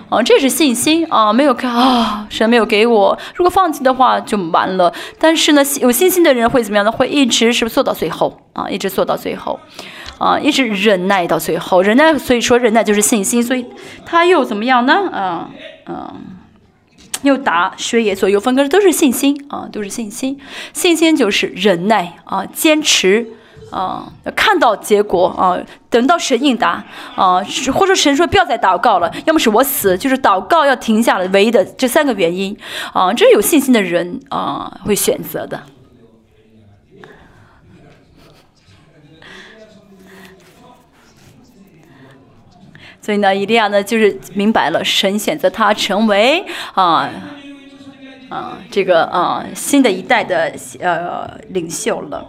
啊，这是信心啊！没有开啊，神没有给我。如果放弃的话就完了。但是呢，有信心的人会怎么样呢？会一直是不是做到最后啊？一直做到最后。啊，一直忍耐到最后，忍耐，所以说忍耐就是信心，所以他又怎么样呢？啊，嗯，又打学也左右分割都是信心啊，都是信心，信心就是忍耐啊，坚持。啊，看到结果啊，等到神应答啊，或者神说不要再祷告了，要么是我死，就是祷告要停下了，唯一的这三个原因啊，这是有信心的人啊会选择的。所以呢，伊利亚呢就是明白了，神选择他成为啊啊这个啊新的一代的呃领袖了。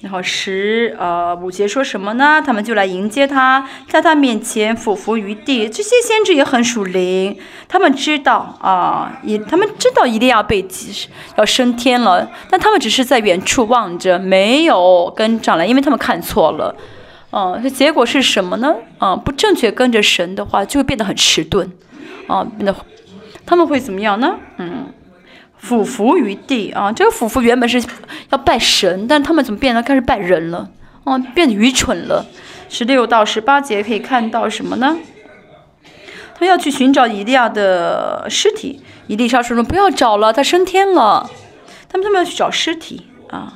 然后十呃五节说什么呢？他们就来迎接他，在他面前俯伏于地。这些先知也很属灵，他们知道啊，也他们知道一定要被要升天了，但他们只是在远处望着，没有跟上来，因为他们看错了。嗯，这结果是什么呢？啊，不正确跟着神的话，就会变得很迟钝。啊，变得他们会怎么样呢？嗯。俯伏于地啊！这个俯伏原本是要拜神，但他们怎么变得开始拜人了？啊，变得愚蠢了。十六到十八节可以看到什么呢？他要去寻找以利亚的尸体。伊丽莎说：“不要找了，他升天了。”他们他们要去找尸体啊。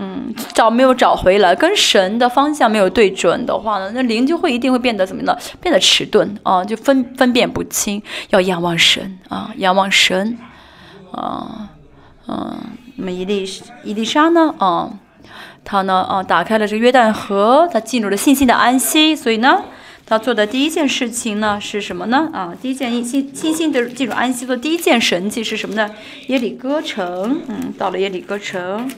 嗯，找没有找回来，跟神的方向没有对准的话呢，那灵就会一定会变得怎么呢？变得迟钝啊，就分分辨不清。要仰望神啊，仰望神啊，嗯，那么伊丽伊丽莎呢？啊，他呢？啊，打开了这个约旦河，他进入了信心的安息。所以呢，他做的第一件事情呢是什么呢？啊，第一件信信心的进入安息的第一件神迹是什么呢？耶里哥城，嗯，到了耶里哥城。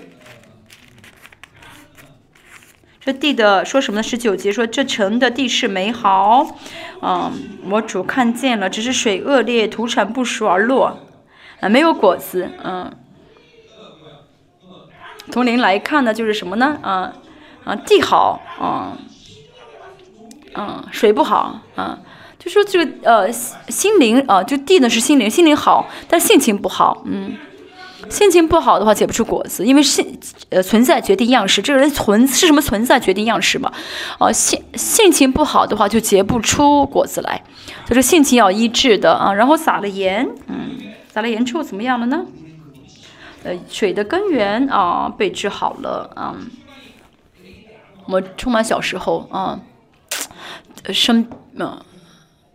这地的说什么呢？十九节说这城的地势美好，嗯，我主看见了，只是水恶劣，土产不熟而落，啊，没有果子，嗯。从零来看呢，就是什么呢？啊啊，地好，啊，嗯，水不好，啊，就说这个呃心灵啊，就地呢是心灵，心灵好，但性情不好，嗯。心情不好的话结不出果子，因为性呃存在决定样式，这个人存是什么存在决定样式嘛？哦，性性情不好的话就结不出果子来，就是性情要医治的啊。然后撒了盐，嗯，撒了盐之后怎么样了呢？呃，水的根源啊被治好了啊。我充满小时候啊，生嗯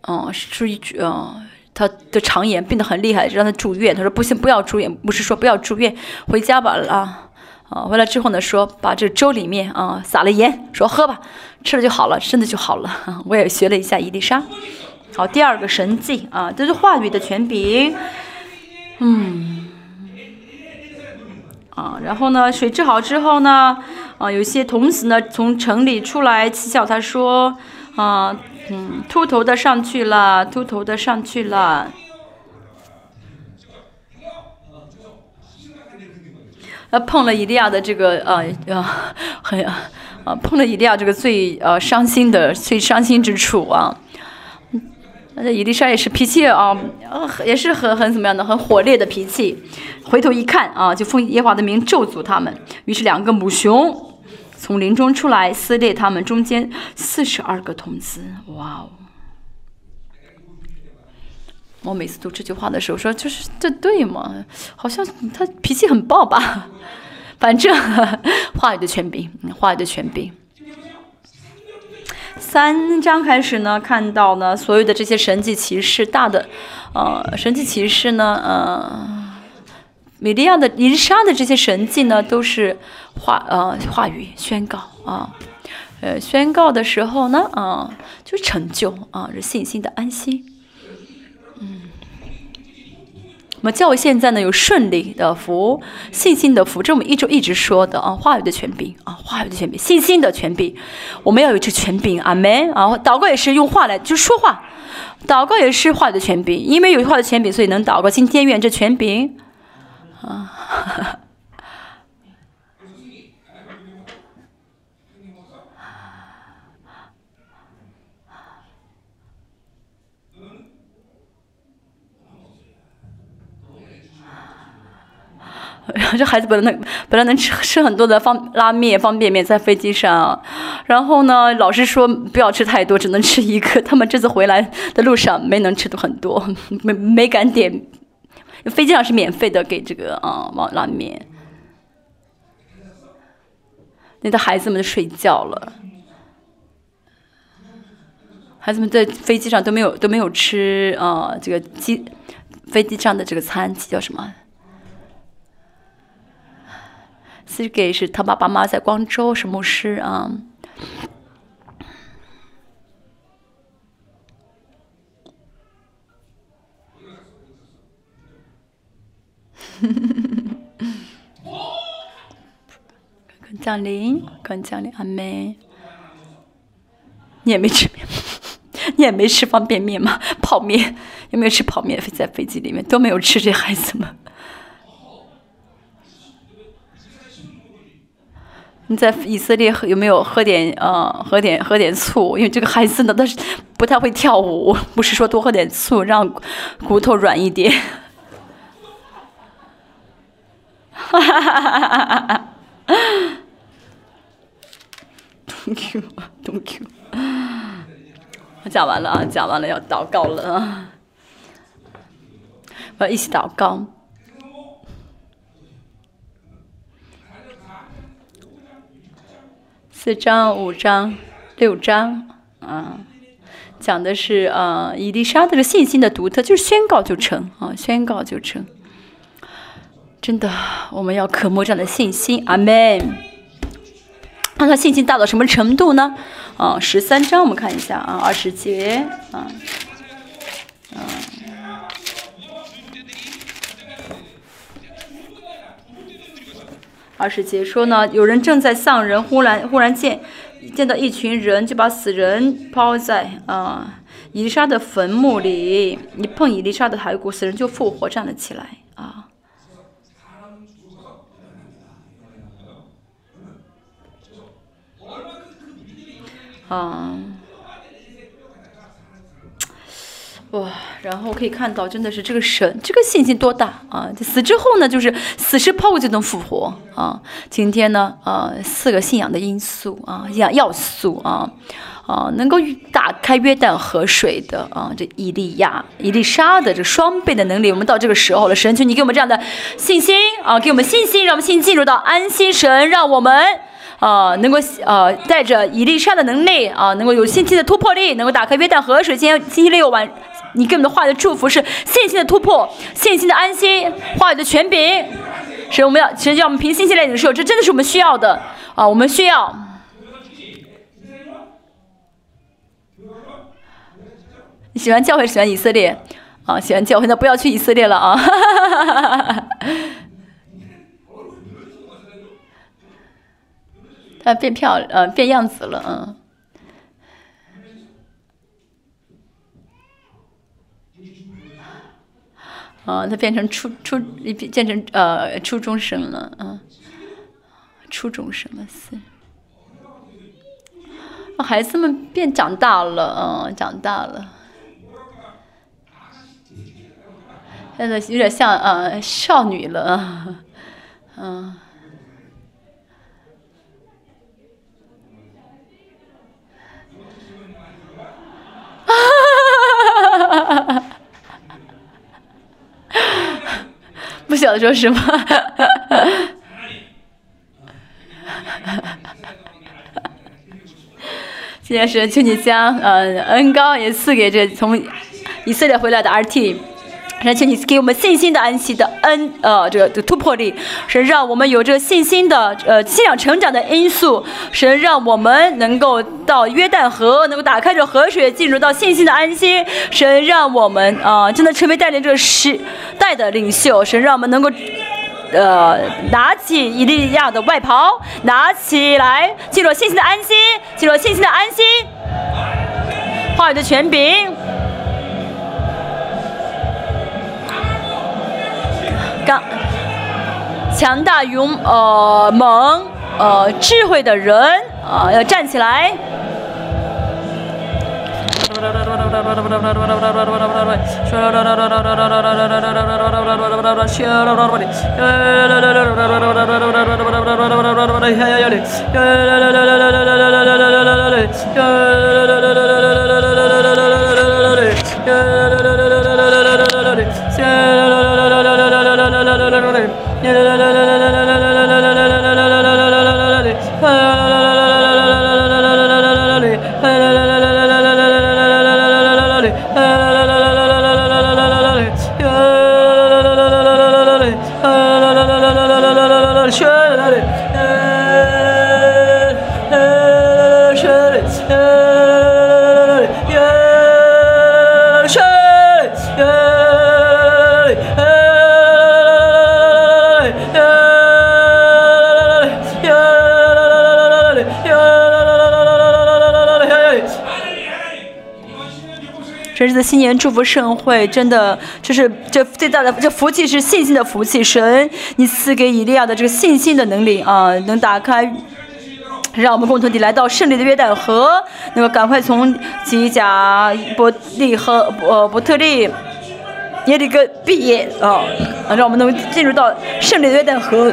嗯是一句啊。他的肠炎病得很厉害，让他住院。他说不行，不要住院。牧师说不要住院，回家吧啊啊！回来之后呢，说把这粥里面啊撒了盐，说喝吧，吃了就好了，身子就好了。我也学了一下伊丽莎。好，第二个神迹啊，这是话语的权柄。嗯啊，然后呢，水治好之后呢，啊，有些童子呢从城里出来乞笑他说啊。嗯，秃头的上去了，秃头的上去了。呃，碰了伊利亚的这个呃呃很啊，碰了伊利亚这个最呃伤心的最伤心之处啊。那伊丽莎也是脾气啊，也是很很怎么样的，很火烈的脾气。回头一看啊，就奉耶华的名咒诅他们。于是两个母熊。从林中出来，撕裂他们中间四十二个童子。哇哦！我每次读这句话的时候，说就是这对吗？好像他脾气很暴吧？反正话语的权柄，话语的权柄。三章开始呢，看到呢，所有的这些神迹骑士，大的，呃，神迹骑士呢，呃。米利亚的、伊丽莎的这些神迹呢，都是话呃话语宣告啊，呃宣告的时候呢，啊就成就啊，是信心的安息。嗯，我们教会现在呢有顺利的福、信心的福，这我们一周一直说的啊，话语的权柄啊，话语的权柄，信心的权柄，我们要有这权柄，阿门啊！祷告也是用话来就说话，祷告也是话语的权柄，因为有话的权柄，所以能祷告。今天愿这权柄。啊哈哈哈，这孩子本来能本来能吃吃很多的方拉面方便面在飞机上，然后呢，老师说不要吃太多，只能吃一个。他们这次回来的路上没能吃的很多，没没敢点。飞机上是免费的，给这个啊往拉面。那的孩子们睡觉了，孩子们在飞机上都没有都没有吃啊这个机飞机上的这个餐叫什么？是给是他爸爸妈妈在广州是牧师啊。降临，刚降临，阿妹，你也没吃面，你也没吃方便面吗？泡面有没有吃泡面？在飞机里面都没有吃，这孩子们。你在以色列有没有喝点呃喝点喝点醋？因为这个孩子呢，他是不太会跳舞，不是说多喝点醋让骨头软一点。哈哈哈哈哈哈！Thank you, thank you。我讲完了啊，讲完了要祷告了啊，我要一起祷告。四章、五章、六章，啊，讲的是啊，伊丽莎这信心的独特，就是宣告就成啊，宣告就成。真的，我们要渴慕这样的信心，阿门。看看信心大到什么程度呢？啊，十三章我们看一下啊，二十节啊，嗯。二十节说呢，有人正在丧人，忽然忽然见见到一群人，就把死人抛在啊伊丽莎的坟墓里，一碰伊丽莎的骸骨，死人就复活站了起来啊。啊。哇，然后可以看到，真的是这个神，这个信心多大啊！死之后呢，就是死尸抛就能复活啊！今天呢，呃，四个信仰的因素啊，要要素啊，啊，能够打开约旦河水的啊，这伊利亚、伊丽莎的这双倍的能力，我们到这个时候了，神求你给我们这样的信心啊，给我们信心，让我们信进入到安息神，让我们啊，能够呃，带着伊丽莎的能力啊，能够有信心的突破力，能够打开约旦河水。今天星期六晚。你给我们的话的祝福是信心的突破，信心的安心，话语的权柄，所以我们要，其实要我们凭信心来领受，这真的是我们需要的啊！我们需要。你喜欢教会，喜欢以色列啊？喜欢教会，那不要去以色列了啊！哈哈哈哈哈啊变漂亮，呃，变样子了，嗯。啊，他变成初初，变成呃初中生了，啊，初中生了是。孩子们变长大了，嗯，长大了。现在有点像呃少女了，嗯。哈哈哈哈哈哈！不晓得说什么。今天是请你将呃恩高也赐给这从以色列回来的 RT。神，请你给我们信心的安息的恩，呃，这个的突破力，神让我们有这个信心的呃信仰成长的因素，神让我们能够到约旦河，能够打开这河水，进入到信心的安息，神让我们啊，真的成为带领这个时代的领袖，神让我们能够呃拿起以利亚的外袍，拿起来进入信心的安息，进入信心的安息，话语的权柄。刚强大勇呃猛呃智慧的人啊要站起来。这是新年祝福盛会，真的，这是这最大的这福气是信心的福气。神，你赐给以利亚的这个信心的能力啊，能打开，让我们共同地来到胜利的约旦河，能够赶快从吉甲伯利和呃伯特利耶利哥毕业啊，让我们能进入到胜利的约旦河。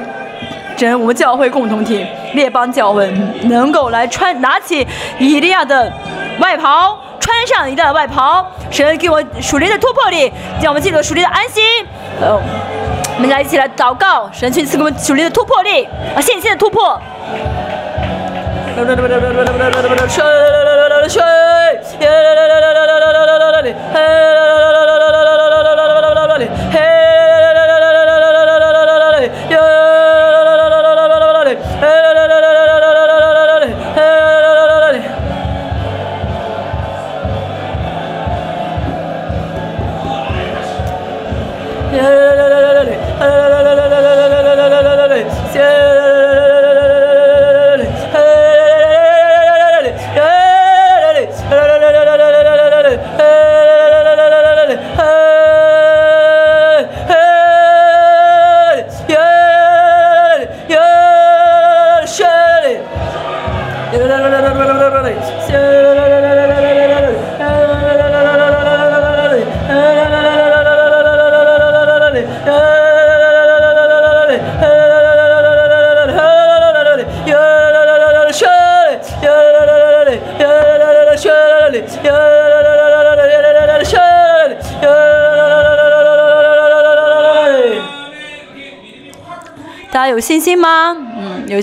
真，我们教会共同体列邦教会能够来穿拿起以利亚的外袍。穿上一的外袍，神给我属灵的突破力，让我们进入属灵的安息。呃，我们来一起来祷告，神去赐给我们属灵的突破力啊，信心的突破。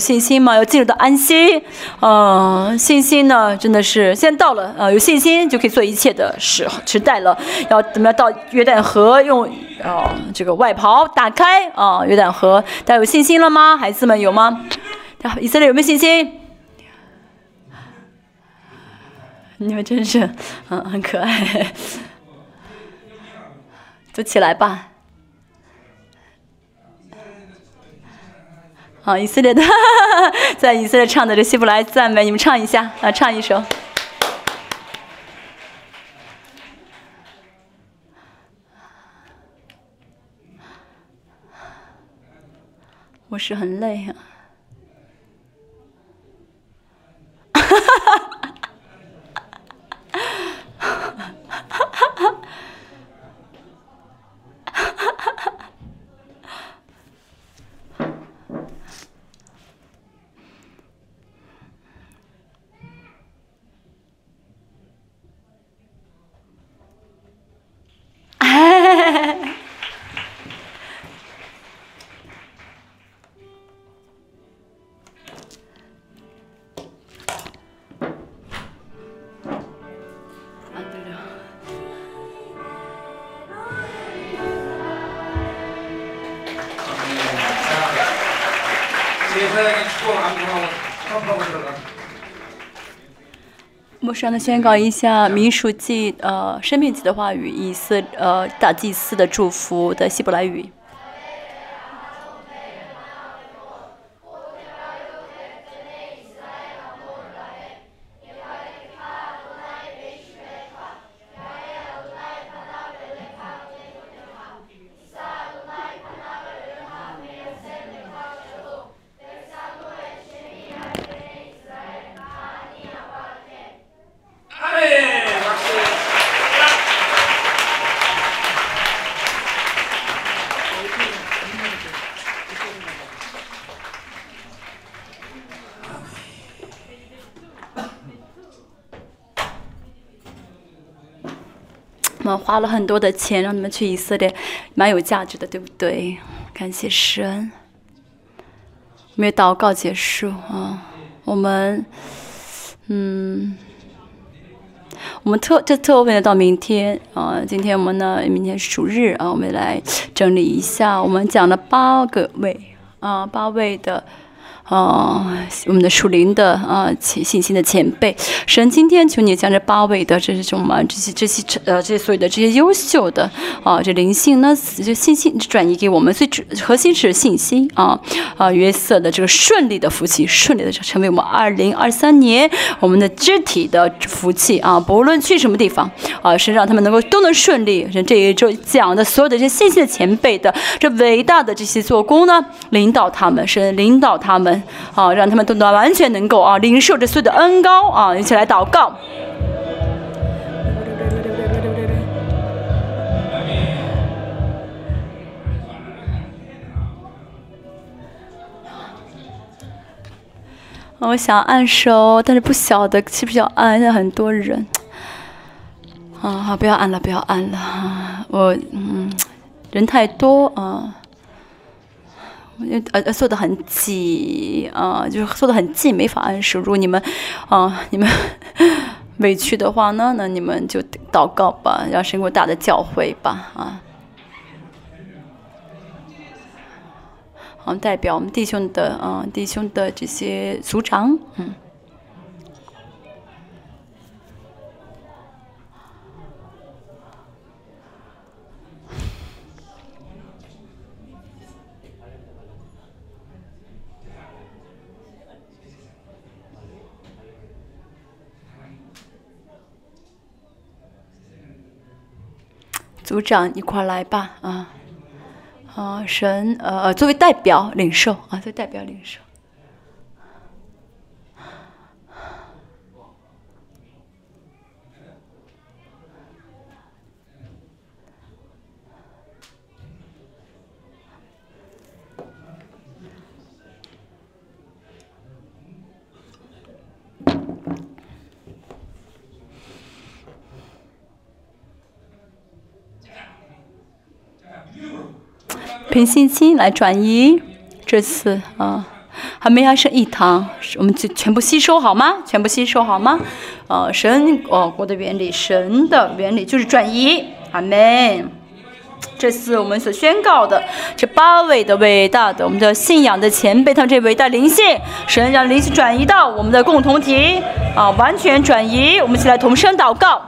信心吗？要进入到安息。嗯，信心呢，真的是现在到了。呃，有信心就可以做一切的时时代了。要怎么样到约旦河？用啊这个外袍打开啊约旦河。大家有信心了吗？孩子们有吗？以色列有没有信心？你们真是嗯很可爱。就起来吧。好，以色列的，在以色列唱的这希伯来赞美，你们唱一下啊，唱一首。我是很累啊。宣告一下《民俗记》呃《生命记》的话语，以色呃大祭司的祝福的希伯来语。花了很多的钱让你们去以色列，蛮有价值的，对不对？感谢神。没有祷告结束啊，我们，嗯，我们特这特为了到明天啊，今天我们呢，明天是主日啊，我们来整理一下，我们讲了八个位啊，八位的。哦，我们的属灵的啊，信心的前辈，神今天求你将这八位的这种嘛，这些这些呃，这些所有的这些优秀的啊，这灵性呢，就信心转移给我们，最核心是信心啊啊，约瑟的这个顺利的福气，顺利的成为我们二零二三年我们的肢体的福气啊，不论去什么地方啊，是让他们能够都能顺利。这一周讲的所有的这些信心的前辈的这伟大的这些做工呢，领导他们，是领导他们。啊，让他们都能完全能够啊，领受这所有的恩高啊，一起来祷告。我想按手，但是不晓得是不是要按，现在很多人。啊，好，不要按了，不要按了。我嗯，人太多啊。呃呃，坐的很挤啊，就是坐的很近，没法按手。如果你们啊，你们委屈的话呢，那你们就祷告吧，让神给我大的教诲吧啊。好，代表我们弟兄的啊，弟兄的这些族长，嗯。组长，一块来吧，啊，啊，神，呃，作为代表领受，啊，作为代表领受。凭信心来转移，这次啊，还没还剩一堂，我们就全部吸收好吗？全部吸收好吗？呃，神哦，国的原理，神的原理就是转移，阿门。这次我们所宣告的这八位的伟大的我们的信仰的前辈，他们这伟大灵性，神让灵性转移到我们的共同体啊，完全转移。我们一起来同声祷告。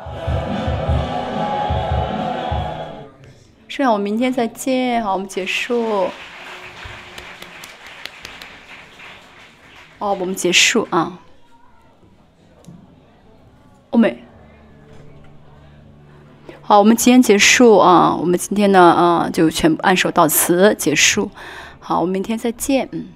这样，我们明天再见。好，我们结束。哦，我们结束啊。欧美。好，我们今天结束啊。我们今天呢，啊，就全部按手到此结束。好，我们明天再见。嗯。